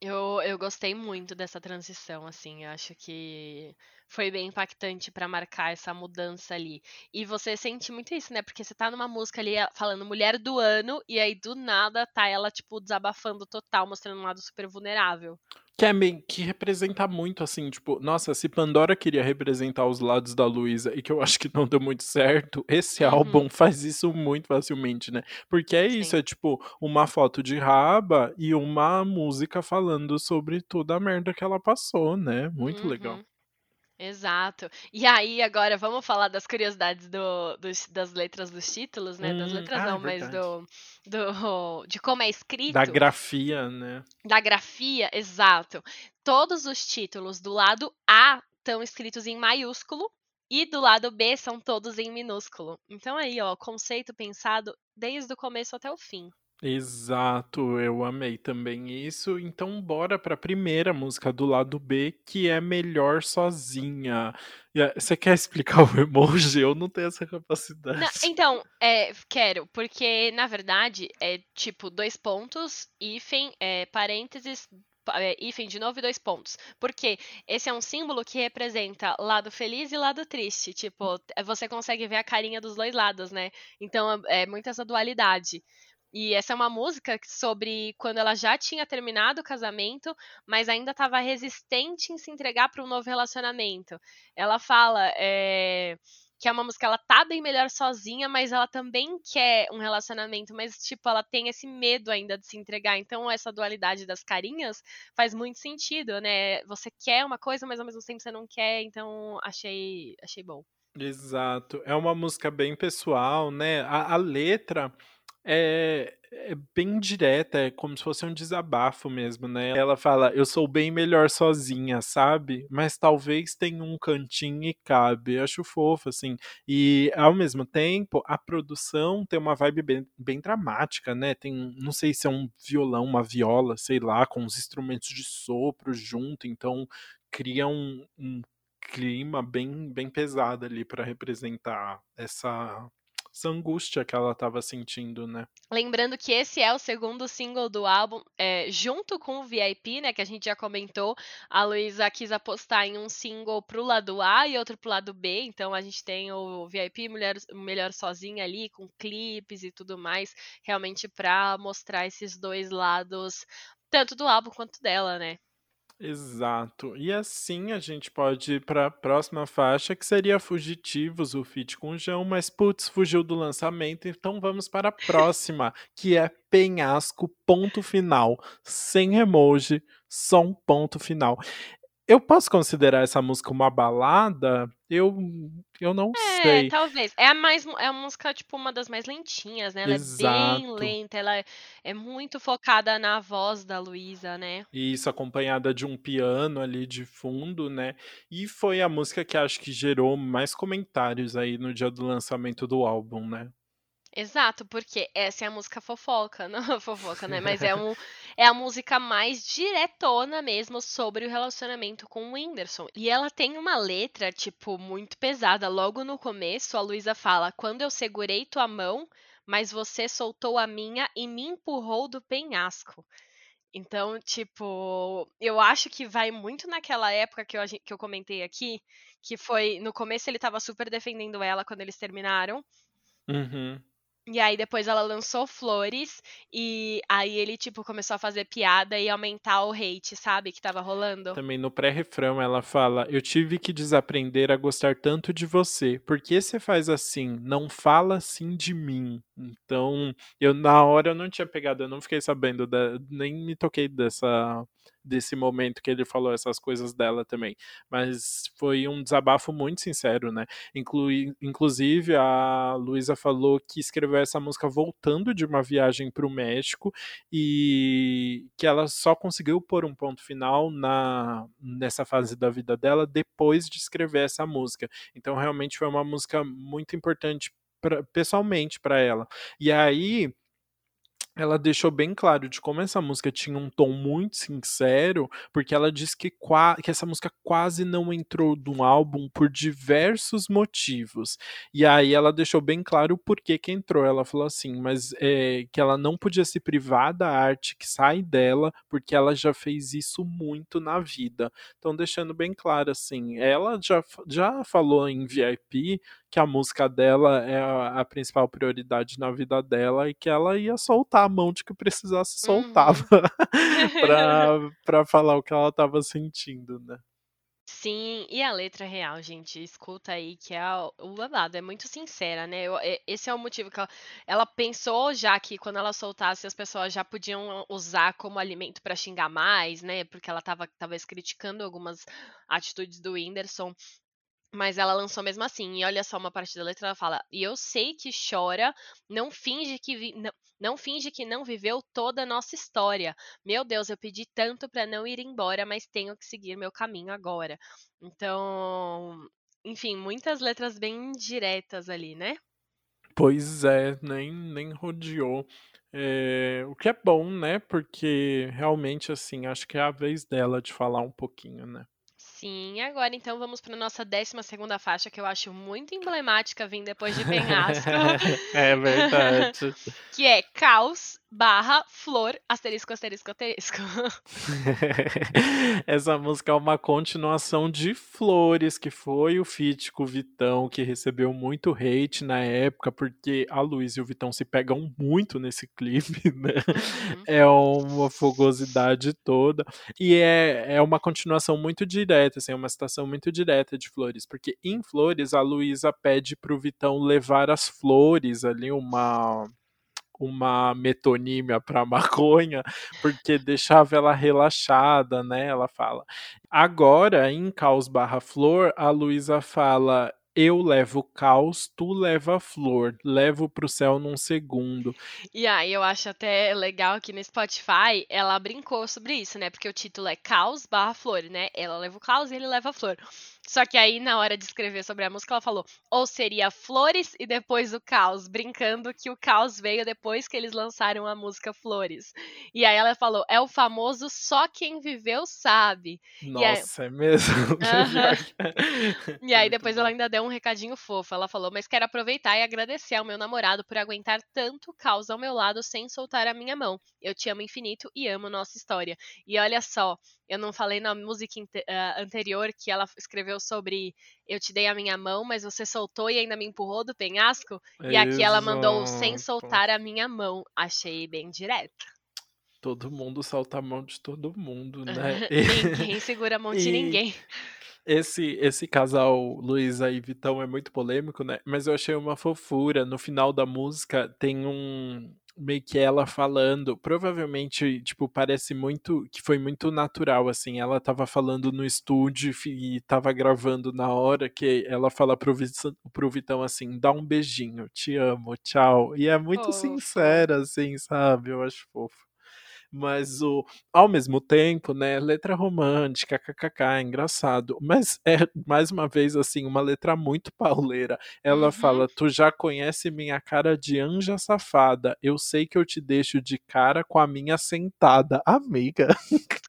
Eu, eu gostei muito dessa transição, assim. Eu acho que foi bem impactante pra marcar essa mudança ali. E você sente muito isso, né? Porque você tá numa música ali falando mulher do ano, e aí do nada tá ela, tipo, desabafando total, mostrando um lado super vulnerável. Que, é meio, que representa muito, assim, tipo, nossa, se Pandora queria representar os lados da Luísa e que eu acho que não deu muito certo, esse Uhum. álbum faz isso muito facilmente, né? Porque é isso, Sim. é tipo uma foto de raba e uma música falando sobre toda a merda que ela passou, né? Muito legal. Exato. E aí, agora vamos falar das curiosidades do, dos- das letras dos títulos, né? Das Hum, letras ah, é não, mas verdade. do, do, de como é escrito. Da grafia, né? Da grafia, exato. Todos os títulos do lado A estão escritos em maiúsculo E do lado B são todos em minúsculo. Então aí, ó, conceito pensado desde o começo até o fim. Exato, eu amei também isso. Então, bora para a primeira música do lado B, que é Melhor Sozinha. Você quer explicar o emoji? Eu não tenho essa capacidade. Não, então, é, quero, porque na verdade é tipo dois pontos, hífen, é, parênteses, é, hífen de novo e dois pontos. Porque esse é um símbolo que representa lado feliz e lado triste. Tipo, você consegue ver a carinha dos dois lados, né? Então é, é muito essa dualidade. E essa é uma música sobre quando ela já tinha terminado o casamento, mas ainda estava resistente em se entregar para um novo relacionamento. Ela fala é, que é uma música, ela tá bem melhor sozinha, mas ela também quer um relacionamento, mas tipo, ela tem esse medo ainda de se entregar. Então, essa dualidade das carinhas faz muito sentido, né? Você quer uma coisa, mas ao mesmo tempo você não quer, então achei, achei bom. Exato. É uma música bem pessoal, né? a, a letra é, é bem direta, é como se fosse um desabafo mesmo, né? Ela fala: Eu sou bem melhor sozinha, sabe? Mas talvez tenha um cantinho e cabe. Eu acho fofo, assim. E ao mesmo tempo, a produção tem uma vibe bem, bem dramática, né? Tem, não sei se é um violão, uma viola, sei lá, com os instrumentos de sopro junto, então cria um, um clima bem, bem pesado ali para representar essa essa angústia que ela estava sentindo, né? Lembrando que esse é o segundo single do álbum, é, junto com o VIP, né, que a gente já comentou, a Luísa quis apostar em um single pro lado A e outro pro lado B, então a gente tem o VIP Mulher, Melhor Sozinha ali, com clipes e tudo mais, realmente para mostrar esses dois lados, tanto do álbum quanto dela, né? Exato. E assim a gente pode ir para a próxima faixa, que seria Fugitivos, o feat com o João, mas putz, fugiu do lançamento, então vamos para a próxima, que é Penhasco, ponto final, sem emoji, só um ponto final. Eu posso considerar essa música uma balada? Eu, eu não é, sei. talvez. É a mais é a música tipo uma das mais lentinhas, né? Ela Exato. é bem lenta, ela é, é muito focada na voz da Luísa, né? Isso acompanhada de um piano ali de fundo, né? E foi a música que acho que gerou mais comentários aí no dia do lançamento do álbum, né? Exato, porque essa é a música fofoca, não fofoca, né? Mas é, um, é a música mais diretona mesmo sobre o relacionamento com o Whindersson. E ela tem uma letra, tipo, muito pesada. Logo no começo, a Luísa fala: Quando eu segurei tua mão, mas você soltou a minha e me empurrou do penhasco. Então, tipo, eu acho que vai muito naquela época que eu, que eu comentei aqui, que foi. No começo ele tava super defendendo ela quando eles terminaram. Uhum. E aí depois ela lançou Flores e aí ele tipo começou a fazer piada e aumentar o hate, sabe, que tava rolando. Também no pré-refrão ela fala: "Eu tive que desaprender a gostar tanto de você. Por que você faz assim? Não fala assim de mim". Então, eu na hora eu não tinha pegado, eu não fiquei sabendo da, nem me toquei dessa desse momento que ele falou essas coisas dela também. Mas foi um desabafo muito sincero, né? Inclui, inclusive, a Luísa falou que escreveu essa música voltando de uma viagem para o México e que ela só conseguiu pôr um ponto final na, nessa fase da vida dela depois de escrever essa música. Então, realmente foi uma música muito importante pra, pessoalmente para ela. E aí ela deixou bem claro de como essa música tinha um tom muito sincero, porque ela disse que, que essa música quase não entrou no álbum por diversos motivos. E aí ela deixou bem claro o porquê que entrou. Ela falou assim, mas é, que ela não podia se privar da arte que sai dela, porque ela já fez isso muito na vida. Então, deixando bem claro assim, ela já, já falou em VIP que a música dela é a, a, principal prioridade na vida dela e que ela ia soltar a mão de que precisasse soltava uhum. pra, pra falar o que ela tava sentindo, né? Sim, e a letra real, gente, escuta aí que é o babado, é muito sincera, né? Eu, esse é o motivo que ela, ela, pensou já que quando ela soltasse as pessoas já podiam usar como alimento para xingar mais, né? Porque ela tava talvez criticando algumas atitudes do Whindersson. Mas ela lançou mesmo assim. E olha só uma parte da letra, ela fala: "E eu sei que chora, não finge que vi, não, não finge que não viveu toda a nossa história. Meu Deus, eu pedi tanto para não ir embora, mas tenho que seguir meu caminho agora." Então, enfim, muitas letras bem diretas ali, né? Pois é, nem, nem rodeou. É, o que é bom, né? Porque realmente, assim, acho que é a vez dela de falar um pouquinho, né? Sim, agora então vamos para nossa 12 segunda faixa, que eu acho muito emblemática vir depois de Penhasco. é verdade. que é Caos barra Flor, asterisco, asterisco, asterisco. Essa música é uma continuação de Flores, que foi o feat com o Vitão, que recebeu muito hate na época, porque a Luiz e o Vitão se pegam muito nesse clipe, né? Uhum. É uma fogosidade toda. E é, é uma continuação muito direta, assim, é uma citação muito direta de Flores, porque em Flores a Luísa pede pro Vitão levar as flores ali, uma uma metonímia para maconha, porque deixava ela relaxada, né? Ela fala. Agora, em Caos Barra Flor, a Luísa fala: eu levo caos, tu leva flor, levo pro céu num segundo. E aí eu acho até legal que no Spotify ela brincou sobre isso, né? Porque o título é Caos barra Flor, né? Ela leva o caos e ele leva a flor. Só que aí, na hora de escrever sobre a música, ela falou: ou seria Flores e depois o Caos, brincando que o Caos veio depois que eles lançaram a música Flores. E aí ela falou: é o famoso só quem viveu sabe. Nossa, aí... é mesmo? e aí depois ela ainda deu um recadinho fofo. Ela falou: mas quero aproveitar e agradecer ao meu namorado por aguentar tanto caos ao meu lado sem soltar a minha mão. Eu te amo infinito e amo nossa história. E olha só, eu não falei na música uh, anterior que ela escreveu sobre eu te dei a minha mão, mas você soltou e ainda me empurrou do penhasco. E aqui ela mandou sem soltar a minha mão. Achei bem direto. Todo mundo solta a mão de todo mundo, né? ninguém segura a mão de e... ninguém. Esse, esse casal Luísa e Vitão é muito polêmico, né? Mas eu achei uma fofura. No final da música tem um, meio que ela falando, provavelmente, tipo, parece muito que foi muito natural, assim. Ela tava falando no estúdio e tava gravando na hora que ela fala pro, Vitão, pro Vitão assim: dá um beijinho, te amo, tchau. E é muito sincera, assim, sabe? Eu acho fofo mas o ao mesmo tempo, né, letra romântica, kkk, é engraçado, mas é mais uma vez assim, uma letra muito pauleira. Ela uhum. fala: "Tu já conhece minha cara de anja safada. Eu sei que eu te deixo de cara com a minha sentada, amiga."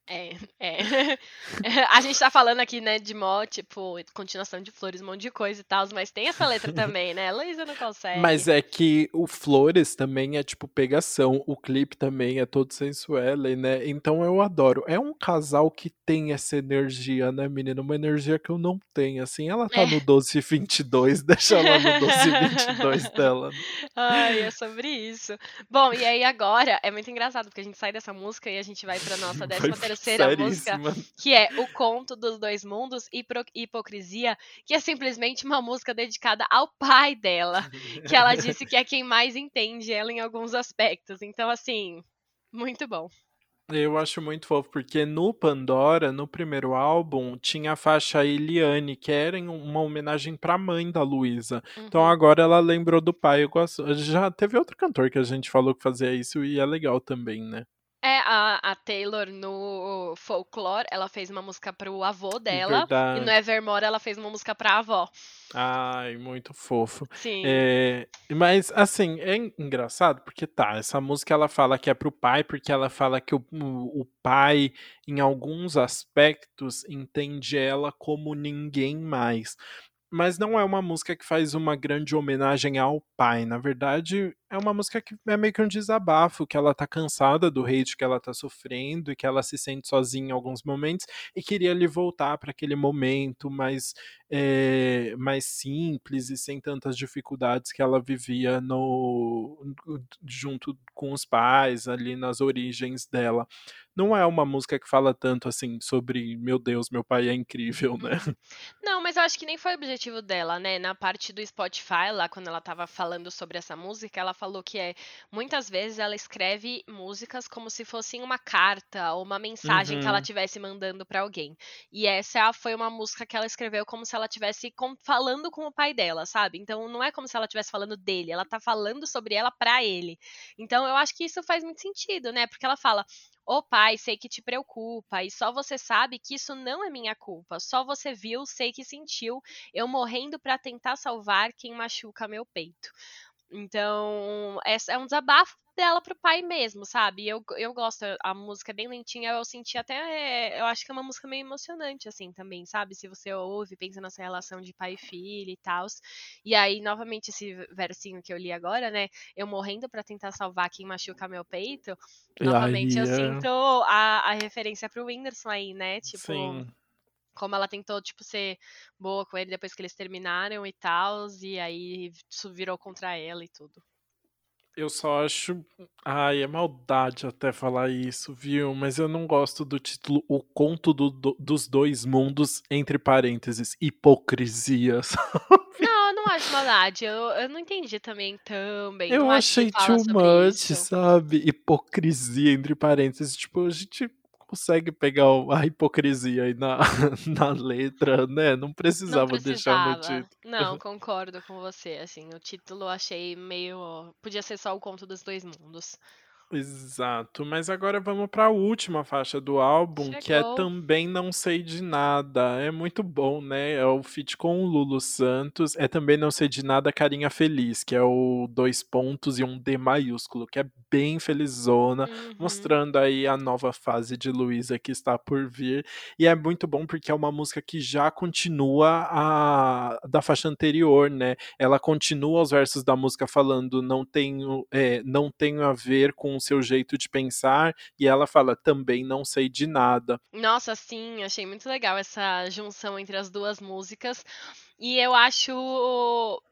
É, é. A gente tá falando aqui, né, de mó, tipo, continuação de flores, um monte de coisa e tal, mas tem essa letra também, né? Luísa não consegue. Mas é que o Flores também é, tipo, pegação. O clipe também é todo sensuelo, né? Então eu adoro. É um casal que tem essa energia, né, menina? Uma energia que eu não tenho, assim. Ela tá é. no 1222, deixa ela no 1222 dela. Né? Ai, é sobre isso. Bom, e aí agora, é muito engraçado, porque a gente sai dessa música e a gente vai pra nossa décima terceira terceira música, que é O Conto dos Dois Mundos e Hipocrisia, que é simplesmente uma música dedicada ao pai dela, que ela disse que é quem mais entende ela em alguns aspectos. Então, assim, muito bom. Eu acho muito fofo, porque no Pandora, no primeiro álbum, tinha a faixa Eliane, que era uma homenagem pra mãe da Luísa. Então, uhum. Então agora ela lembrou do pai. Eu gosto. Já teve outro cantor que a gente falou que fazia isso e é legal também, né? É, a, a Taylor no Folklore, ela fez uma música pro avô dela. Verdade. E no Evermore ela fez uma música pra avó. Ai, muito fofo. Sim. É, mas, assim, é engraçado porque tá, essa música ela fala que é pro pai, porque ela fala que o, o pai, em alguns aspectos, entende ela como ninguém mais mas não é uma música que faz uma grande homenagem ao pai. Na verdade, é uma música que é meio que um desabafo, que ela tá cansada do hate que ela tá sofrendo e que ela se sente sozinha em alguns momentos e queria lhe voltar para aquele momento mais, é, mais simples e sem tantas dificuldades que ela vivia no junto com os pais ali nas origens dela. Não é uma música que fala tanto assim sobre meu Deus, meu pai é incrível, né? Uhum. Não, mas eu acho que nem foi o objetivo dela, né? Na parte do Spotify, lá quando ela tava falando sobre essa música, ela falou que é muitas vezes ela escreve músicas como se fossem uma carta ou uma mensagem uhum. que ela estivesse uhum. mandando para alguém. E essa foi uma música que ela escreveu como se ela estivesse falando com o pai dela, sabe? Então não é como se ela estivesse falando dele, ela tá falando sobre ela para ele. Então eu acho que isso faz muito sentido, né? Porque ela fala: Ô pai, sei que te preocupa, e só você sabe que isso não é minha culpa. Só você viu, sei que sentiu, eu morrendo para tentar salvar quem machuca meu peito. Então, é um desabafo dela pro pai mesmo, sabe? Eu, eu gosto, a música é bem lentinha, eu senti até. Eu acho que é uma música meio emocionante, assim, também, sabe? Se você ouve, pensa nessa relação de pai e filho e tal. E aí, novamente, esse versinho que eu li agora, né? Eu morrendo para tentar salvar quem machuca meu peito. Novamente, eu é. sinto a, a referência pro Whindersson aí, né? Tipo. Sim como ela tentou, tipo, ser boa com ele depois que eles terminaram e tal, e aí isso virou contra ela e tudo. Eu só acho. Ai, é maldade até falar isso, viu? Mas eu não gosto do título O Conto do, do, dos Dois Mundos, entre parênteses, hipocrisia. Não, eu não acho maldade. Eu, eu não entendi também também. Eu achei too much, sabe? Hipocrisia, entre parênteses. Tipo, a gente consegue pegar a hipocrisia aí na, na letra, né? Não precisava, não precisava, deixar no título. Não, concordo com você. Assim, o título eu achei meio. Podia ser só o conto dos dois mundos. Exato, mas agora vamos para a última faixa do álbum, Chegou. que é Também Não Sei de Nada. É muito bom, né? É o feat com o Lulu Santos. É Também Não Sei de Nada Carinha Feliz, que é o dois pontos e um D maiúsculo, que é bem felizona, uhum. mostrando aí a nova fase de Luísa que está por vir. E é muito bom porque é uma música que já continua a da faixa anterior, né? Ela continua os versos da música falando não tenho, é, não tenho a ver com o seu jeito de pensar, e ela fala também não sei de nada. Nossa, sim, achei muito legal essa junção entre as duas músicas. E eu acho.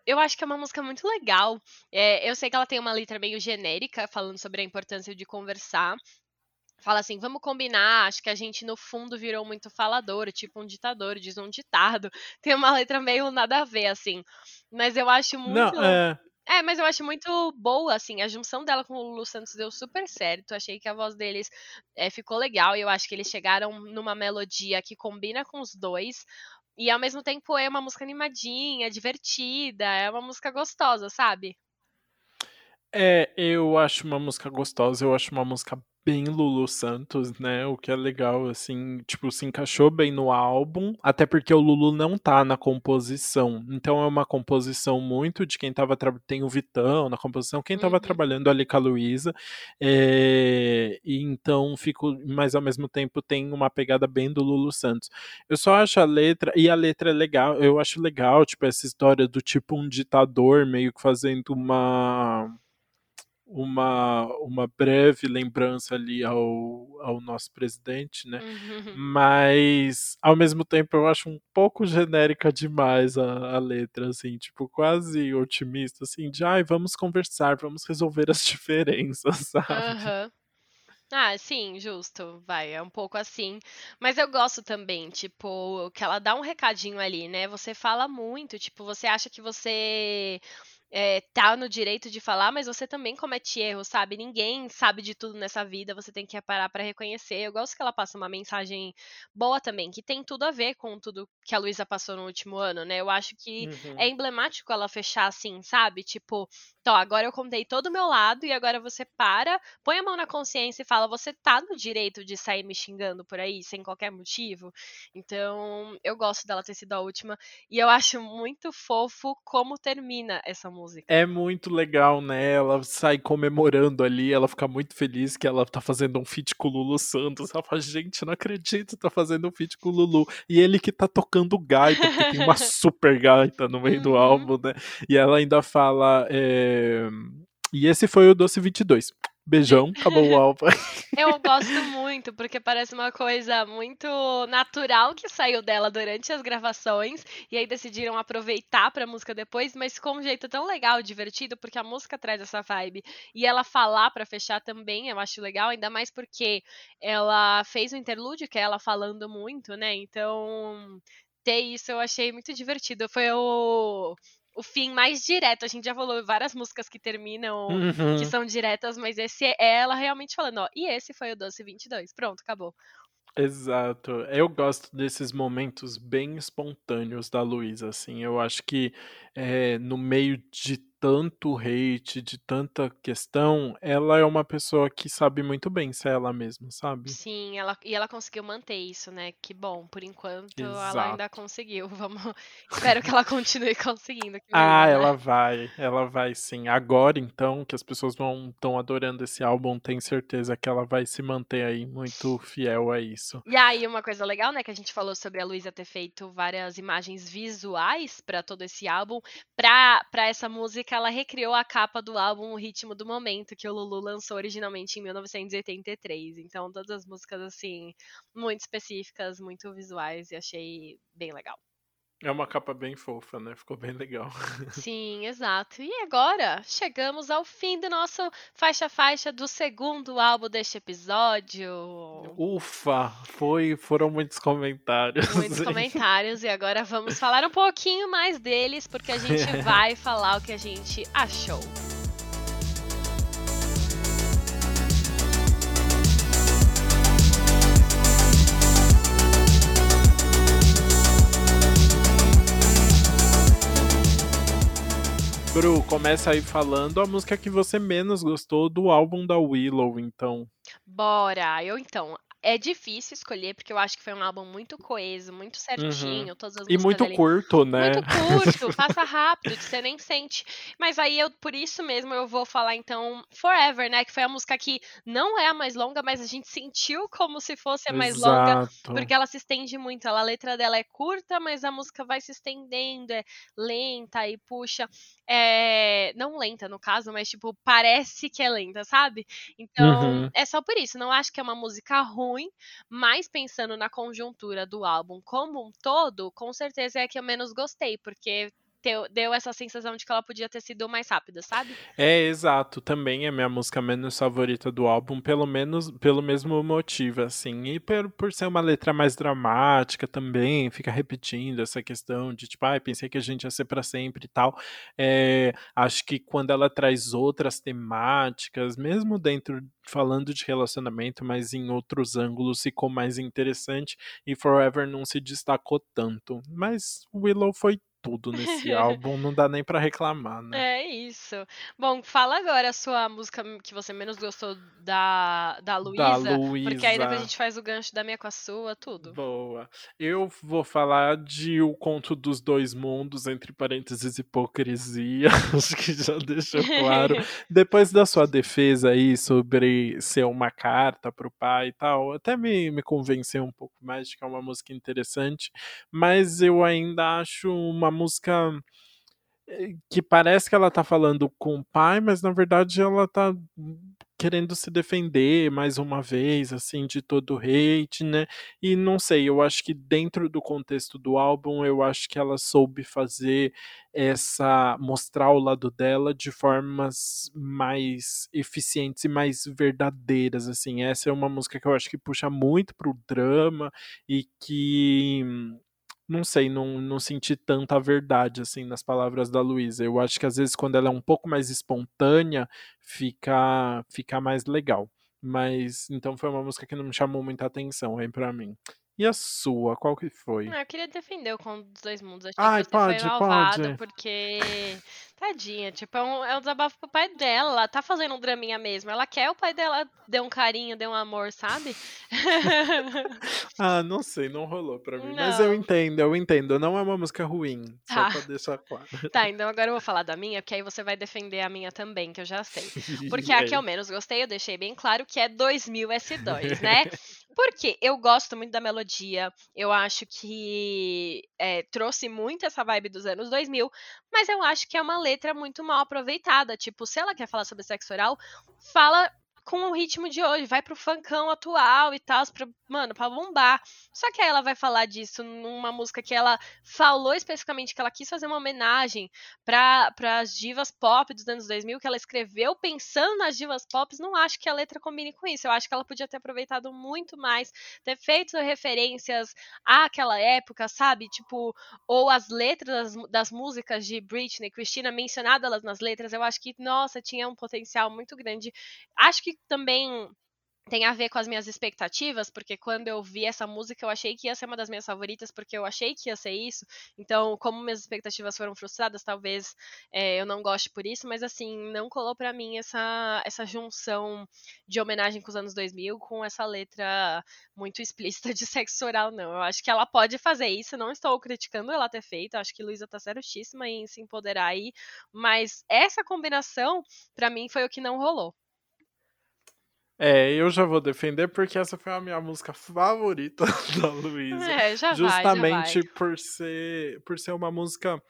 Eu acho que é uma música muito legal. É, eu sei que ela tem uma letra meio genérica, falando sobre a importância de conversar. Fala assim, vamos combinar, acho que a gente no fundo virou muito falador, tipo um ditador, diz um ditado. Tem uma letra meio nada a ver, assim. Mas eu acho muito. Não, é... É, mas eu acho muito boa, assim, a junção dela com o Lulu Santos deu super certo. Achei que a voz deles é, ficou legal e eu acho que eles chegaram numa melodia que combina com os dois. E ao mesmo tempo é uma música animadinha, divertida, é uma música gostosa, sabe? É, eu acho uma música gostosa, eu acho uma música bem Lulu Santos, né? O que é legal, assim, tipo, se encaixou bem no álbum, até porque o Lulu não tá na composição. Então é uma composição muito de quem tava tem o Vitão na composição, quem tava uhum. trabalhando ali com a Luísa. É, e então fico, mas ao mesmo tempo tem uma pegada bem do Lulu Santos. Eu só acho a letra, e a letra é legal, eu acho legal, tipo, essa história do tipo um ditador meio que fazendo uma uma, uma breve lembrança ali ao, ao nosso presidente, né? Uhum. Mas, ao mesmo tempo, eu acho um pouco genérica demais a, a letra, assim, tipo, quase otimista, assim, de ai, vamos conversar, vamos resolver as diferenças, sabe? Uhum. Ah, sim, justo, vai, é um pouco assim. Mas eu gosto também, tipo, que ela dá um recadinho ali, né? Você fala muito, tipo, você acha que você é, tá no direito de falar, mas você também comete erros, sabe? Ninguém sabe de tudo nessa vida, você tem que parar para reconhecer. Eu gosto que ela passa uma mensagem boa também, que tem tudo a ver com tudo que a Luísa passou no último ano, né? Eu acho que uhum. é emblemático ela fechar assim, sabe? Tipo, então, agora eu contei todo o meu lado e agora você para, põe a mão na consciência e fala: você tá no direito de sair me xingando por aí sem qualquer motivo. Então, eu gosto dela ter sido a última e eu acho muito fofo como termina essa música. É muito legal, né? Ela sai comemorando ali, ela fica muito feliz que ela tá fazendo um feat com o Lulu Santos. Ela fala: gente, não acredito, tá fazendo um feat com o Lulu. E ele que tá tocando gaita, porque tem uma super gaita no meio uhum. do álbum, né? E ela ainda fala. É e esse foi o Doce 22. Beijão, acabou o álbum. Eu gosto muito, porque parece uma coisa muito natural que saiu dela durante as gravações, e aí decidiram aproveitar pra música depois, mas com um jeito tão legal, divertido, porque a música traz essa vibe. E ela falar para fechar também, eu acho legal, ainda mais porque ela fez o um interlúdio, que é ela falando muito, né? Então, ter isso eu achei muito divertido. Foi o o fim mais direto. A gente já falou várias músicas que terminam, uhum. que são diretas, mas esse é ela realmente falando, ó, e esse foi o Doce 22. Pronto, acabou. Exato. Eu gosto desses momentos bem espontâneos da Luísa, assim. Eu acho que é, no meio de tanto hate, de tanta questão, ela é uma pessoa que sabe muito bem ser ela mesma, sabe? Sim, ela, e ela conseguiu manter isso, né? Que bom, por enquanto ela Exato. ainda conseguiu. Vamos, espero que ela continue conseguindo. Ah, né? ela vai, ela vai sim. Agora, então, que as pessoas vão estão adorando esse álbum, tenho certeza que ela vai se manter aí muito fiel a isso. E aí, uma coisa legal, né, que a gente falou sobre a Luísa ter feito várias imagens visuais pra todo esse álbum. Pra essa música, ela recriou a capa do álbum O Ritmo do Momento, que o Lulu lançou originalmente em 1983. Então, todas as músicas, assim, muito específicas, muito visuais, e achei bem legal. É uma capa bem fofa, né? Ficou bem legal. Sim, exato. E agora chegamos ao fim do nosso faixa-faixa do segundo álbum deste episódio. Ufa, foi, foram muitos comentários. Muitos hein? comentários e agora vamos falar um pouquinho mais deles, porque a gente vai falar o que a gente achou. Bru, começa aí falando a música que você menos gostou do álbum da Willow, então. Bora! Eu então. É difícil escolher, porque eu acho que foi um álbum muito coeso, muito certinho, todas as Uhum. E muito ali. curto, né? Muito curto, passa rápido, que você nem sente. Mas aí eu, por isso mesmo, eu vou falar então Forever, né? Que foi a música que não é a mais longa, mas a gente sentiu como se fosse a mais longa. Exato. Porque ela se estende muito. Ela, a letra dela é curta, mas a música vai se estendendo, é lenta e puxa. É, não lenta no caso, mas tipo, parece que é lenta, sabe? Então, Uhum. é só por isso. Não acho que é uma música ruim, mas pensando na conjuntura do álbum como um todo, com certeza é a que eu menos gostei, porque teu- deu essa sensação de que ela podia ter sido mais rápida, sabe? É, exato. Também é minha música menos favorita do álbum, pelo menos pelo mesmo motivo, assim. E por, por ser uma letra mais dramática também, fica repetindo essa questão de tipo, ai, pensei que a gente ia ser pra sempre e tal. É, acho que quando ela traz outras temáticas, mesmo dentro, falando de relacionamento, mas em outros ângulos, ficou mais interessante. E Forever não se destacou tanto. Mas Willow foi tudo nesse álbum, não dá nem pra reclamar, né? É isso. Bom, fala agora a sua música que você menos gostou da, da Luísa. porque aí depois a gente faz o gancho da minha com a sua, tudo. Boa. Eu vou falar de O Conto dos Dois Mundos, entre parênteses, hipocrisia. Acho que já deixou claro. Depois da sua defesa aí sobre ser uma carta pro pai e tal, até me, me convenceu um pouco mais de que é uma música interessante, mas eu ainda acho uma música eh, que parece que ela tá falando com o pai, mas na verdade ela tá querendo se defender mais uma vez, assim, de todo o hate, né? E não sei, eu acho que dentro do contexto do álbum, eu acho que ela soube fazer essa mostrar o lado dela de formas mais eficientes e mais verdadeiras, assim. Essa é uma música que eu acho que puxa muito pro drama e que não sei, não, não senti tanta verdade assim nas palavras da Luísa. Eu acho que às vezes quando ela é um pouco mais espontânea, fica fica mais legal. Mas então foi uma música que não me chamou muita atenção aí pra mim. E a sua, qual que foi? Ah, eu queria defender o Conto dos Dois Mundos. Achei Ai, que você pode, foi malvado, pode. porque. Tadinha, tipo, é um, é um desabafo pro pai dela. Ela tá fazendo um draminha mesmo. Ela quer o pai dela dê um carinho, dê um amor, sabe? Ah, não sei, não rolou pra mim. Mas eu Não. entendo, eu entendo. Não é uma música ruim, só Tá. pra deixar claro. Tá, então agora eu vou falar da minha, porque aí você vai defender a minha também, que eu já sei. Porque a que eu menos gostei, eu deixei bem claro que é 2000 S2, né? Porque eu gosto muito da melodia, eu acho que é, trouxe muito essa vibe dos anos 2000, mas eu acho que é uma letra muito mal aproveitada. Tipo, se ela quer falar sobre sexo oral, fala com o ritmo de hoje, vai pro funkão atual e tal, pra, mano, pra bombar. Só que aí ela vai falar disso numa música que ela falou especificamente que ela quis fazer uma homenagem para as divas pop dos anos 2000, que ela escreveu pensando nas divas pop, não acho que a letra combine com isso. Eu acho que ela podia ter aproveitado muito mais, ter feito referências àquela época, sabe? Tipo, ou as letras das, das músicas de Britney, Christina, mencionadas nas letras, eu acho que, nossa, tinha um potencial muito grande. Acho que também tem a ver com as minhas expectativas, porque quando eu vi essa música eu achei que ia ser uma das minhas favoritas, porque eu achei que ia ser isso. Então, como minhas expectativas foram frustradas, talvez é, eu não goste por isso, mas assim, não colou para mim essa, essa junção de homenagem com os anos 2000 com essa letra muito explícita de sexo oral, não. Eu acho que ela pode fazer isso, não estou criticando ela ter feito, acho que Luísa tá certíssima em se empoderar aí, mas essa combinação, para mim, foi o que não rolou. É, eu já vou defender porque essa foi a minha música favorita da Luísa. É, já Justamente vai, já por ser por ser uma música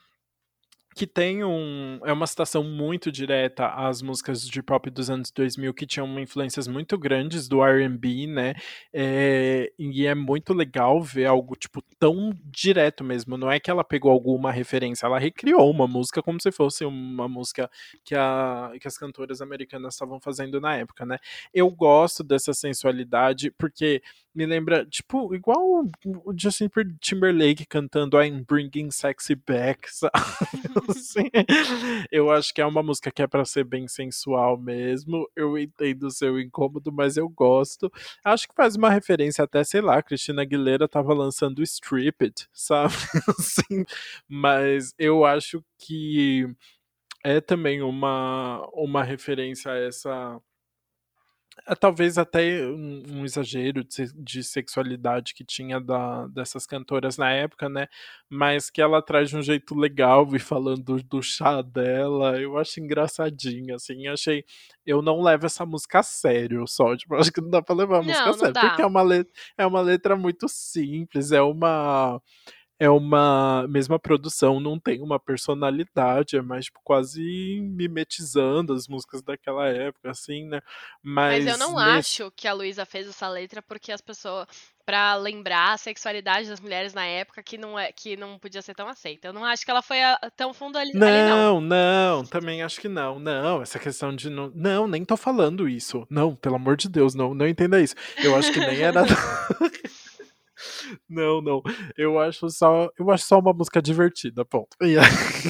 que tem um. É uma citação muito direta às músicas de pop dos anos 2000 que tinham influências muito grandes do RB, né? É, e é muito legal ver algo, tipo, tão direto mesmo. Não é que ela pegou alguma referência, ela recriou uma música como se fosse uma música que, a, que as cantoras americanas estavam fazendo na época, né? Eu gosto dessa sensualidade porque me lembra, tipo, igual o Justin Timberlake cantando I'm Bringing Sexy Back, sabe? assim, eu acho que é uma música que é para ser bem sensual mesmo. Eu entendo o seu incômodo, mas eu gosto. Acho que faz uma referência até, sei lá, Cristina Aguilera tava lançando Strip sabe? assim, mas eu acho que é também uma, uma referência a essa talvez até um, um exagero de, de, sexualidade que tinha da, dessas cantoras na época, né? Mas que ela traz de um jeito legal e falando do, do chá dela, eu acho engraçadinho, assim, achei. Eu não levo essa música a sério, só, tipo, acho que não dá pra levar a música não, a sério, porque é uma, letra, é uma letra muito simples, é uma é uma mesma produção, não tem uma personalidade, é mais tipo, quase mimetizando as músicas daquela época, assim, né? Mas, Mas eu não nesse... acho que a Luísa fez essa letra porque as pessoas para lembrar a sexualidade das mulheres na época que não é que não podia ser tão aceita. Eu não acho que ela foi a, tão fundo ali não, não. Não, também acho que não. Não, essa questão de não, não, nem tô falando isso. Não, pelo amor de Deus, não, não entenda isso. Eu acho que nem era Não, não. Eu acho só, eu acho só uma música divertida, ponto. E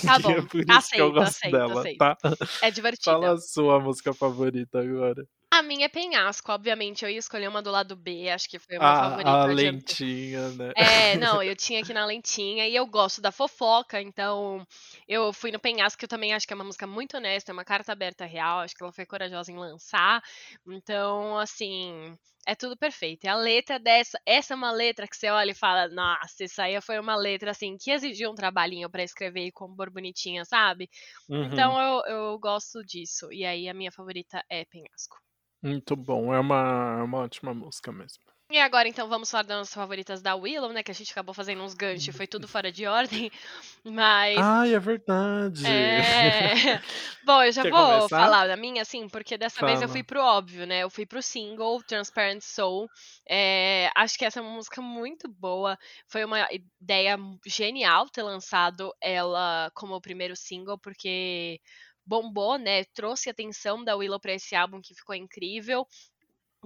tá bom. é por isso aceito, que eu gosto aceito, dela, aceito. tá? É divertida. Fala a sua música favorita agora. A minha é Penhasco, obviamente. Eu ia escolher uma do lado B, acho que foi a minha Ah, favorita. a lentinha, né? É, não, eu tinha aqui na lentinha e eu gosto da fofoca, então eu fui no Penhasco, que eu também acho que é uma música muito honesta, é uma carta aberta real, acho que ela foi corajosa em lançar. Então, assim, é tudo perfeito. E a letra dessa, essa é uma letra que você olha e fala, nossa, isso aí foi uma letra assim que exigiu um trabalhinho pra escrever e compor bonitinha, sabe? Uhum. Então eu, eu gosto disso. E aí a minha favorita é Penhasco. Muito bom, é uma, é uma ótima música mesmo. E agora, então, vamos falar das nossas favoritas da Willow, né? Que a gente acabou fazendo uns ganchos, foi tudo fora de ordem. Mas. Ai, é verdade. É. Bom, eu já Quer vou começar? falar da minha, assim, porque dessa vez eu Fala. fui pro óbvio, né? Eu fui pro single, Transparent Soul. É, acho que essa é uma música muito boa. Foi uma ideia genial ter lançado ela como o primeiro single, porque bombou, né? Trouxe a atenção da Willow pra esse álbum que ficou incrível.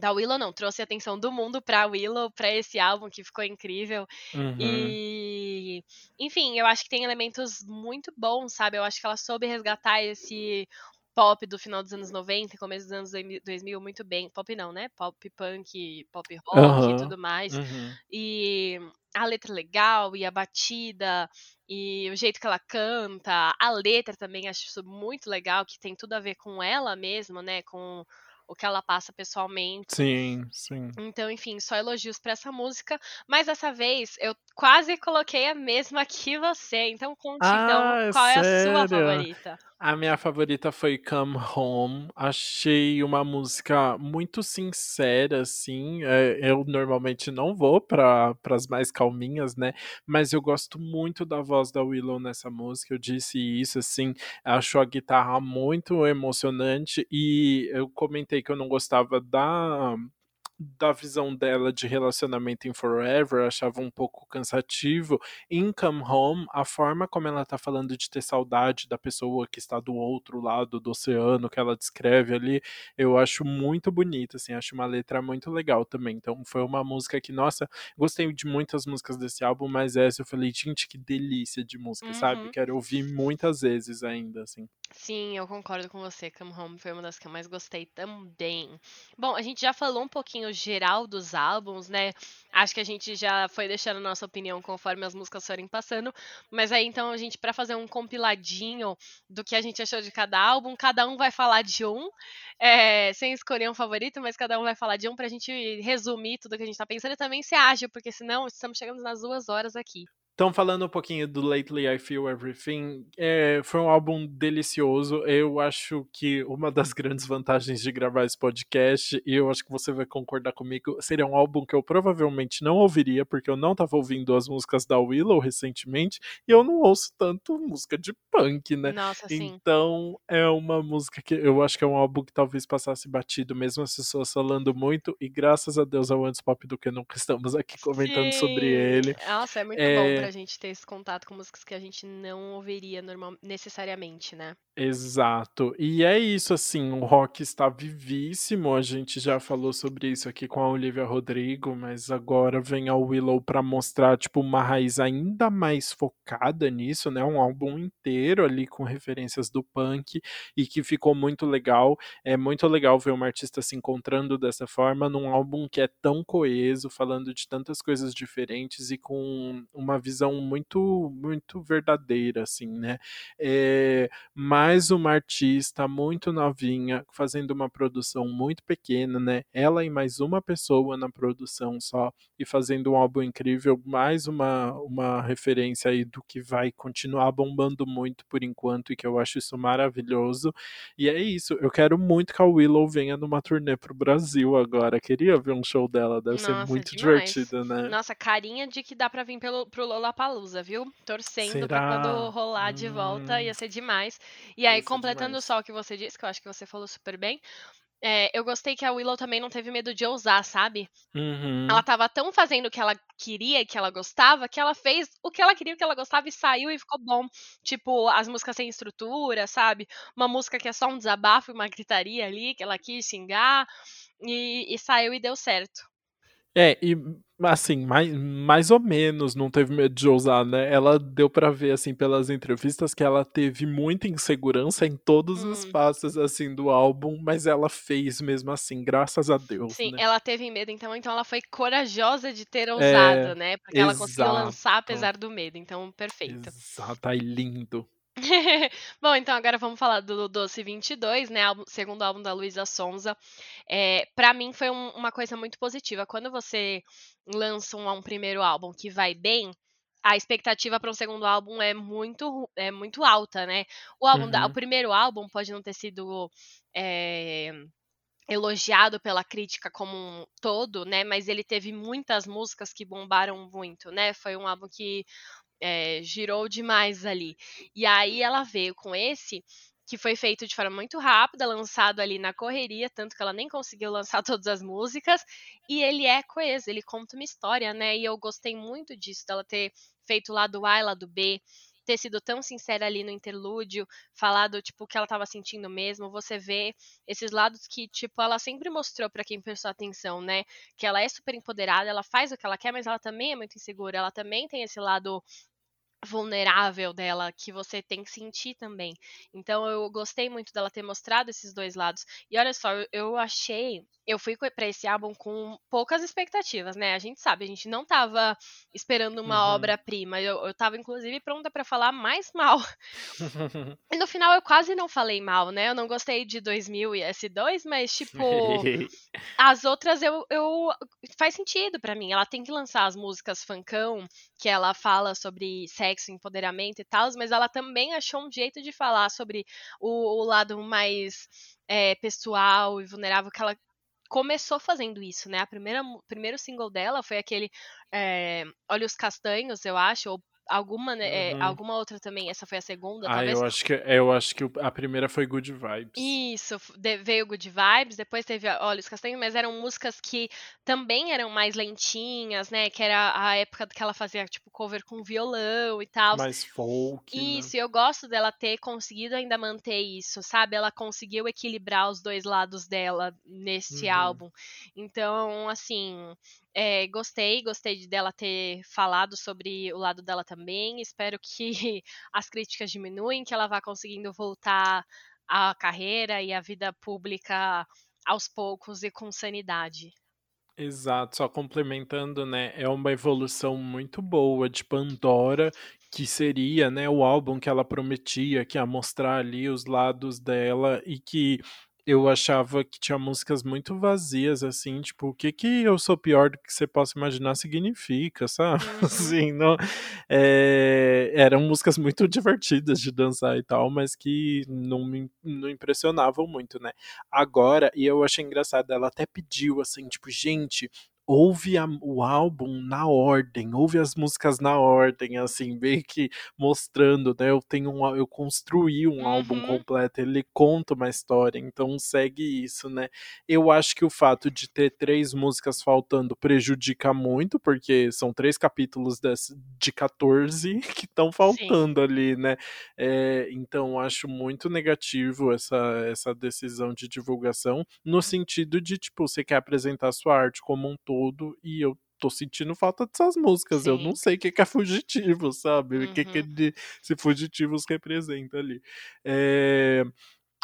Da Willow não, trouxe a atenção do mundo pra Willow, pra esse álbum que ficou incrível. Uhum. E, enfim, eu acho que tem elementos muito bons, sabe? Eu acho que ela soube resgatar esse pop do final dos anos 90 e começo dos anos 2000 muito bem. Pop não, né? Pop punk, pop rock Aham. e tudo mais. Uhum. E a letra legal, e a batida, e o jeito que ela canta, a letra também acho isso muito legal, que tem tudo a ver com ela mesma, né? Com o que ela passa pessoalmente. Sim, sim. Então, enfim, só elogios pra essa música. Mas dessa vez eu quase coloquei a mesma que você. Então conte Ah, então qual é a sua sério? favorita. A minha favorita foi Come Home. Achei uma música muito sincera, assim. É, eu normalmente não vou para as mais calminhas, né? Mas eu gosto muito da voz da Willow nessa música. Eu disse isso, assim. Acho a guitarra muito emocionante. E eu comentei que eu não gostava da da visão dela de relacionamento em Forever, achava um pouco cansativo. Em Come Home, a forma como ela tá falando de ter saudade da pessoa que está do outro lado do oceano, que ela descreve ali, eu acho muito bonita, assim, acho uma letra muito legal também. Então foi uma música que, nossa, gostei de muitas músicas desse álbum, mas essa eu falei, gente, que delícia de música, uhum. sabe? Quero ouvir muitas vezes ainda, assim. Sim, eu concordo com você. Come Home foi uma das que eu mais gostei também. Bom, a gente já falou um pouquinho geral dos álbuns, né? Acho que a gente já foi deixando nossa opinião conforme as músicas forem passando. Mas aí então a gente, para fazer um compiladinho do que a gente achou de cada álbum, cada um vai falar de um, é, sem escolher um favorito, mas cada um vai falar de um pra gente resumir tudo que a gente tá pensando e também ser ágil, porque senão estamos chegando nas duas horas aqui. Então, falando um pouquinho do Lately I Feel Everything, é, foi um álbum delicioso. Eu acho que uma das grandes vantagens de gravar esse podcast, e eu acho que você vai concordar comigo, seria um álbum que eu provavelmente não ouviria, porque eu não estava ouvindo as músicas da Willow recentemente, e eu não ouço tanto música de punk, né? Nossa, sim. Então, é uma música que eu acho que é um álbum que talvez passasse batido, mesmo as pessoas falando muito, e graças a Deus ao Antes Pop do que nunca estamos aqui comentando sim. sobre ele. Nossa, é muito é... bom pra gente ter esse contato com músicas que a gente não ouviria normal, necessariamente, né? Exato. E é isso, assim, o rock está vivíssimo. A gente já falou sobre isso aqui com a Olivia Rodrigo, mas agora vem a Willow para mostrar, tipo, uma raiz ainda mais focada nisso, né? Um álbum inteiro ali com referências do punk e que ficou muito legal. É muito legal ver uma artista se encontrando dessa forma num álbum que é tão coeso, falando de tantas coisas diferentes e com uma visão muito, muito verdadeira, assim, né? É, mais uma artista muito novinha, fazendo uma produção muito pequena, né? Ela e mais uma pessoa na produção só, e fazendo um álbum incrível, mais uma, uma referência aí do que vai continuar bombando muito por enquanto, e que eu acho isso maravilhoso. E é isso, eu quero muito que a Willow venha numa turnê pro Brasil agora. Queria ver um show dela, deve Nossa, ser muito demais. divertido, né? Nossa, carinha de que dá pra vir pelo, pro Lollapalooza, viu? Torcendo Será? pra quando rolar de volta, hum. ia ser demais. E aí, completando demais. só o que você disse, que eu acho que você falou super bem. É, eu gostei que a Willow também não teve medo de ousar, sabe? Uhum. Ela tava tão fazendo o que ela queria, que ela gostava, que ela fez o que ela queria, o que ela gostava e saiu e ficou bom. Tipo, as músicas sem estrutura, sabe? Uma música que é só um desabafo e uma gritaria ali, que ela quis xingar, e, e saiu e deu certo. É, e assim, mais, mais ou menos não teve medo de ousar, né? Ela deu para ver, assim, pelas entrevistas que ela teve muita insegurança em todos os passos, assim, do álbum, mas ela fez mesmo assim, graças a Deus. Sim, né? ela teve medo, então, então ela foi corajosa de ter ousado, é, né? Porque exato. ela conseguiu lançar apesar do medo, então, perfeito. Exato, aí lindo. Bom, então agora vamos falar do Doce 22, né? Álbum, segundo álbum da Luísa Sonza. É, para mim foi um, uma coisa muito positiva. Quando você lança um, um primeiro álbum que vai bem, a expectativa para um segundo álbum é muito, é muito alta, né? O, álbum uhum. da, o uhum. primeiro álbum pode não ter sido é, elogiado pela crítica como um todo, né? Mas ele teve muitas músicas que bombaram muito, né? Foi um álbum que é, girou demais ali. E aí ela veio com esse que foi feito de forma muito rápida, lançado ali na correria, tanto que ela nem conseguiu lançar todas as músicas, e ele é coeso, ele conta uma história, né? E eu gostei muito disso, dela ter feito lá do A e lá do B, ter sido tão sincera ali no interlúdio, falado tipo o que ela estava sentindo mesmo, você vê esses lados que tipo ela sempre mostrou para quem prestou atenção, né? Que ela é super empoderada, ela faz o que ela quer, mas ela também é muito insegura, ela também tem esse lado vulnerável dela que você tem que sentir também. Então eu gostei muito dela ter mostrado esses dois lados. E olha só, eu achei, eu fui para esse álbum com poucas expectativas, né? A gente sabe, a gente não tava esperando uma uhum. obra-prima. Eu, eu tava inclusive pronta para falar mais mal. e no final eu quase não falei mal, né? Eu não gostei de 2000 e S2, mas tipo, as outras eu, eu faz sentido para mim. Ela tem que lançar as músicas funkão que ela fala sobre sexo empoderamento e tal, mas ela também achou um jeito de falar sobre o, o lado mais é, pessoal e vulnerável que ela começou fazendo isso, né? A primeira, primeiro single dela foi aquele é, Olhos Castanhos, eu acho, ou alguma, né, uhum. alguma outra também. Essa foi a segunda, ah, talvez? eu acho que eu acho que a primeira foi Good Vibes. Isso, veio Good Vibes, depois teve Olhos Castanhos, mas eram músicas que também eram mais lentinhas, né? Que era a época que ela fazia tipo cover com violão e tal. Mais folk. Né? Isso, né? eu gosto dela ter conseguido ainda manter isso, sabe? Ela conseguiu equilibrar os dois lados dela nesse uhum. álbum. Então, assim, é, gostei, gostei dela ter falado sobre o lado dela também. Espero que as críticas diminuem, que ela vá conseguindo voltar à carreira e à vida pública aos poucos e com sanidade. Exato, só complementando, né? É uma evolução muito boa de Pandora, que seria, né, o álbum que ela prometia, que ia mostrar ali os lados dela e que eu achava que tinha músicas muito vazias, assim, tipo, o que que eu sou pior do que você possa imaginar significa, sabe? Uhum. Assim, não, é, eram músicas muito divertidas de dançar e tal, mas que não me não impressionavam muito, né? Agora, e eu achei engraçado, ela até pediu, assim, tipo, gente, ouve a, o álbum na ordem, ouve as músicas na ordem, assim, bem que mostrando, né? Eu tenho um, eu construí um uhum. álbum completo, ele conta uma história, então segue isso, né? Eu acho que o fato de ter três músicas faltando prejudica muito, porque são três capítulos de 14 que estão faltando Sim. ali, né? É, então acho muito negativo essa, essa decisão de divulgação, no sentido de, tipo, você quer apresentar a sua arte como um todo todo e eu tô sentindo falta dessas músicas. Sim. Eu não sei o que, que é fugitivo, sabe? Uhum. O que, que uhum. ele, se fugitivos representa ali. É,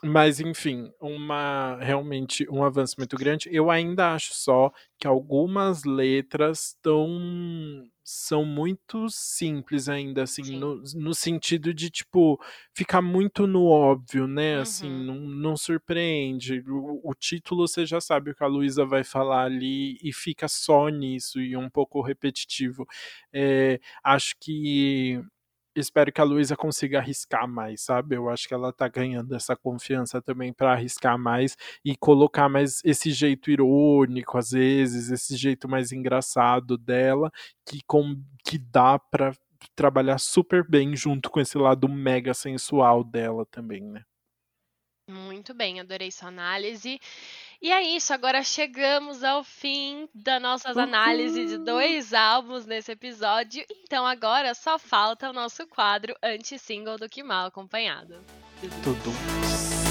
mas, enfim, uma realmente um avanço muito grande. Eu ainda acho só que algumas letras estão são muito simples ainda, assim, no, no, sentido de, tipo, ficar muito no óbvio, né? Assim, uhum. não, não surpreende. O, o, título você já sabe o que a Luísa vai falar ali e fica só nisso e um pouco repetitivo. É, acho que espero que a Luísa consiga arriscar mais, sabe? Eu acho que ela tá ganhando essa confiança também para arriscar mais e colocar mais esse jeito irônico, às vezes, esse jeito mais engraçado dela, que, com, que dá para trabalhar super bem junto com esse lado mega sensual dela também, né? Muito bem, adorei sua análise. E é isso, agora chegamos ao fim das nossas análises de dois álbuns nesse episódio. Então agora só falta o nosso quadro anti-single do Que Mal Acompanhado. Tudo.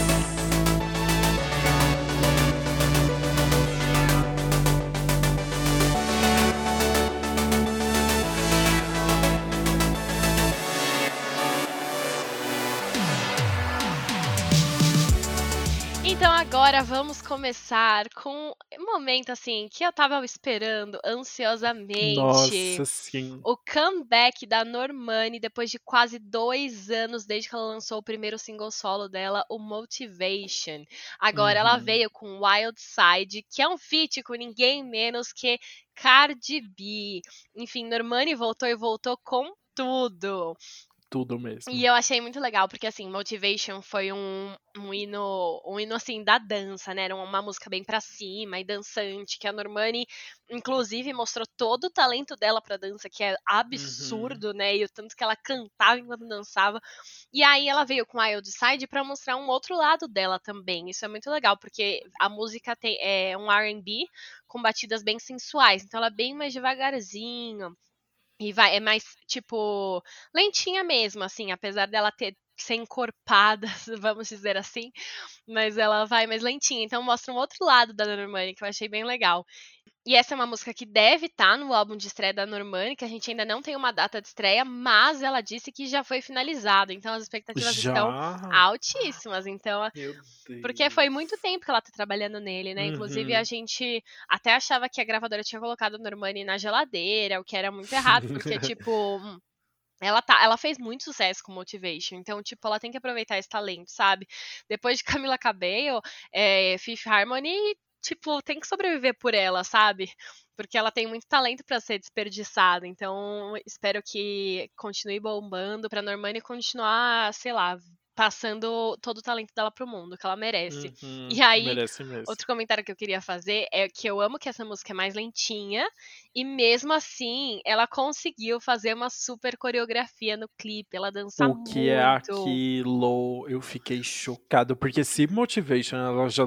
Agora vamos começar com um momento assim que eu tava esperando ansiosamente. Nossa, sim. O comeback da Normani depois de quase dois anos desde que ela lançou o primeiro single solo dela, o Motivation. Agora uhum. ela veio com Wild Side, que é um feat com ninguém menos que Cardi B. Enfim, Normani voltou e voltou com tudo tudo mesmo. E eu achei muito legal, porque assim, Motivation foi um, um hino, um hino assim da dança, né? Era uma música bem pra cima e dançante, que a Normani, inclusive, mostrou todo o talento dela pra dança, que é absurdo, uhum. né? E o tanto que ela cantava enquanto dançava. E aí ela veio com Wild Side pra mostrar um outro lado dela também. Isso é muito legal, porque a música tem é um RB com batidas bem sensuais. Então ela é bem mais devagarzinho e vai, é mais, tipo, lentinha mesmo, assim, apesar dela ter ser encorpada, vamos dizer assim, mas ela vai mais lentinha. Então mostra um outro lado da Normani que eu achei bem legal. E essa é uma música que deve estar tá no álbum de estreia da Normani, que a gente ainda não tem uma data de estreia, mas ela disse que já foi finalizado. Então as expectativas já? estão altíssimas. Então, porque foi muito tempo que ela tá trabalhando nele, né? Uhum. Inclusive a gente até achava que a gravadora tinha colocado a Normani na geladeira, o que era muito errado, porque tipo ela, tá, ela fez muito sucesso com Motivation, então, tipo, ela tem que aproveitar esse talento, sabe? Depois de Camila Cabello, é, Fifth Harmony, tipo, tem que sobreviver por ela, sabe? Porque ela tem muito talento para ser desperdiçado, então espero que continue bombando pra Normani continuar, sei lá, passando todo o talento dela pro mundo, que ela merece. Uhum, E aí, merece mesmo. Outro comentário que eu queria fazer é que eu amo que essa música é mais lentinha e mesmo assim ela conseguiu fazer uma super coreografia no clipe, ela dança O que é muito. aquilo? Eu fiquei chocado, porque se Motivation ela já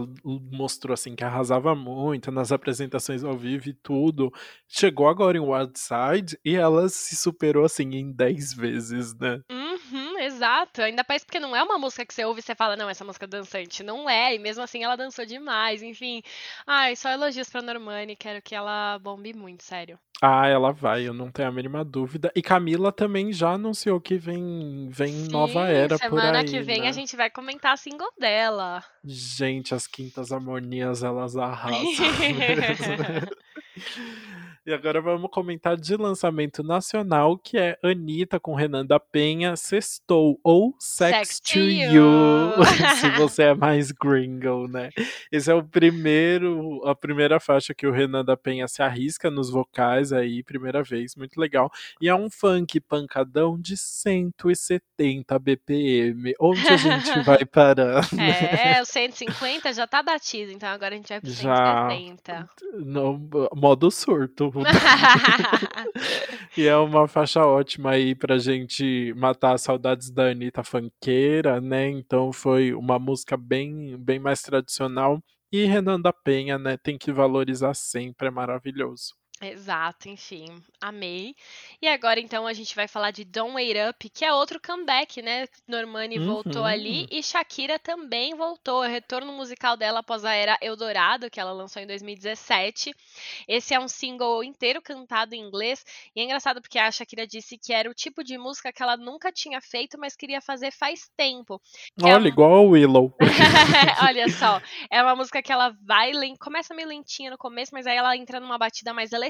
mostrou assim que arrasava muito nas apresentações ao vivo e tudo, chegou agora em Wildside e ela se superou assim em 10 vezes, né? Uhum, exato. Ainda mais porque não é uma música que você ouve e você fala, não, essa música é dançante. Não é, e mesmo assim ela dançou demais, enfim. Ai, só elogios pra Normani, quero que ela bombe muito, sério. Ah, ela vai, eu não tenho a mínima dúvida. E Camila também já anunciou que vem, vem nova Sim, era por semana aí, que vem né? a gente vai comentar a single dela. Gente, as quintas harmonias, elas arrasam. E agora vamos comentar de lançamento nacional, que é Anitta com Renan da Penha, Sextou, ou Sex, Sex to You, You. se você é mais gringo, né? Esse é o primeiro, a primeira faixa que o Renan da Penha se arrisca nos vocais aí, primeira vez, muito legal. E é um funk pancadão de 170 BPM. Onde a gente vai parar? É, o 150 já tá batido, então agora a gente vai pro Já. 170. No modo surto. E é uma faixa ótima aí pra gente matar as saudades da Anitta funkeira, né? Então foi uma música bem, bem mais tradicional. E Renan da Penha, né? Tem que valorizar sempre, é maravilhoso. Exato, enfim, amei. E agora então a gente vai falar de Don't Wait Up, que é outro comeback, né? Normani voltou Uhum. ali e Shakira também voltou. É o retorno musical dela após a era Eldorado, que ela lançou em 2017. Esse é um single inteiro cantado em inglês e é engraçado porque a Shakira disse que era o tipo de música que ela nunca tinha feito, mas queria fazer faz tempo. É Olha, um- igual a Willow. Olha só, é uma música que ela vai, começa meio lentinha no começo, mas aí ela entra numa batida mais eletrônica,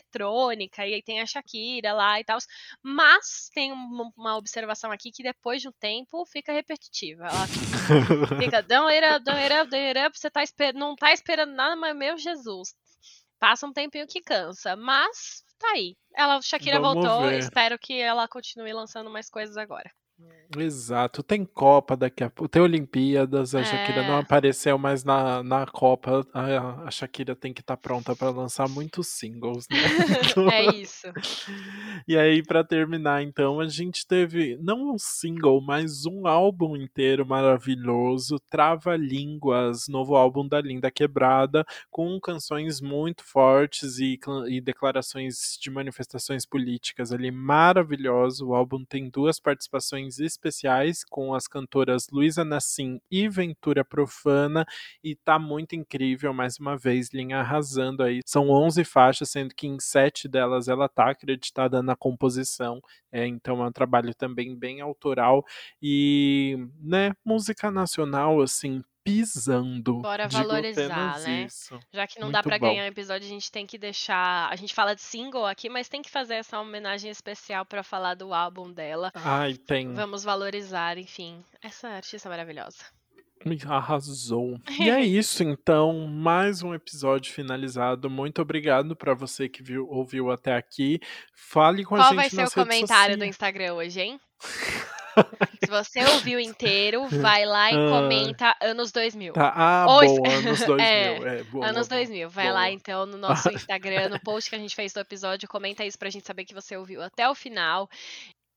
e aí tem a Shakira lá e tal. Mas tem um- uma observação aqui que depois de um tempo fica repetitiva. Ela fica, don't it up, don't it up, don't it up, você tá não tá esperando nada, mas meu Jesus. Passa um tempinho que cansa, mas tá aí. Ela, Shakira Vamos voltou, ver. espero que ela continue lançando mais coisas agora. Exato. Tem Copa daqui a pouco. Tem Olimpíadas. A Shakira não É. apareceu, mas na, na Copa a, a Shakira tem que estar pronta pra lançar muitos singles, né? é isso. E aí, pra terminar, então, a gente teve não um single, mas um álbum inteiro maravilhoso, Trava Línguas, novo álbum da Linda Quebrada, com canções muito fortes e, e declarações de manifestações políticas ali maravilhoso. O álbum tem duas participações especiais com as cantoras Luísa Nassim e Ventura Profana, e tá muito incrível, mais uma vez, Linha arrasando aí. São 11 faixas, sendo que em sete delas ela tá acreditada na composição, é, então é um trabalho também bem autoral e, né, música nacional, assim, pisando. Bora valorizar, né? isso. Já que não dá Muito pra bom. ganhar um episódio, a gente tem que deixar. A gente fala de single aqui, mas tem que fazer essa homenagem especial pra falar do álbum dela. Ai, tem. Vamos valorizar, enfim, essa artista maravilhosa. Arrasou. E é isso, então. Mais um episódio finalizado. Muito obrigado pra você que viu, ouviu até aqui. Fale com a Qual gente vai ser o comentário do sociais. Instagram hoje, hein? Se você ouviu inteiro, vai lá e Ah. comenta anos 2000. Tá, ah, Ou bom, anos 2000. É, É, boa, Anos boa. 2000. Vai lá boa. então no nosso Instagram, no post que a gente fez do episódio, comenta isso pra gente saber que você ouviu até o final.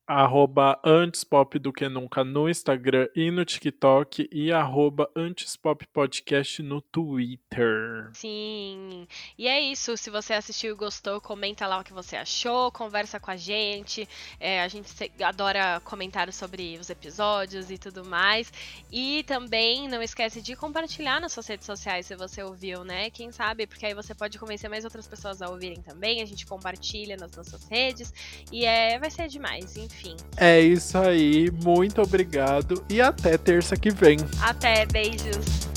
Arroba antes pop do que nunca no Instagram e no TikTok e arroba antes pop podcast no Twitter. Sim. E é isso. Se você assistiu e gostou, comenta lá o que você achou, conversa com a gente. É, a gente adora comentários sobre os episódios e tudo mais. E também não esquece de compartilhar nas suas redes sociais se você ouviu, né? Quem sabe, porque aí você pode convencer mais outras pessoas a ouvirem também. A gente compartilha nas nossas redes. E é, vai ser demais, enfim. É isso aí, muito obrigado e até terça que vem. Até, beijos!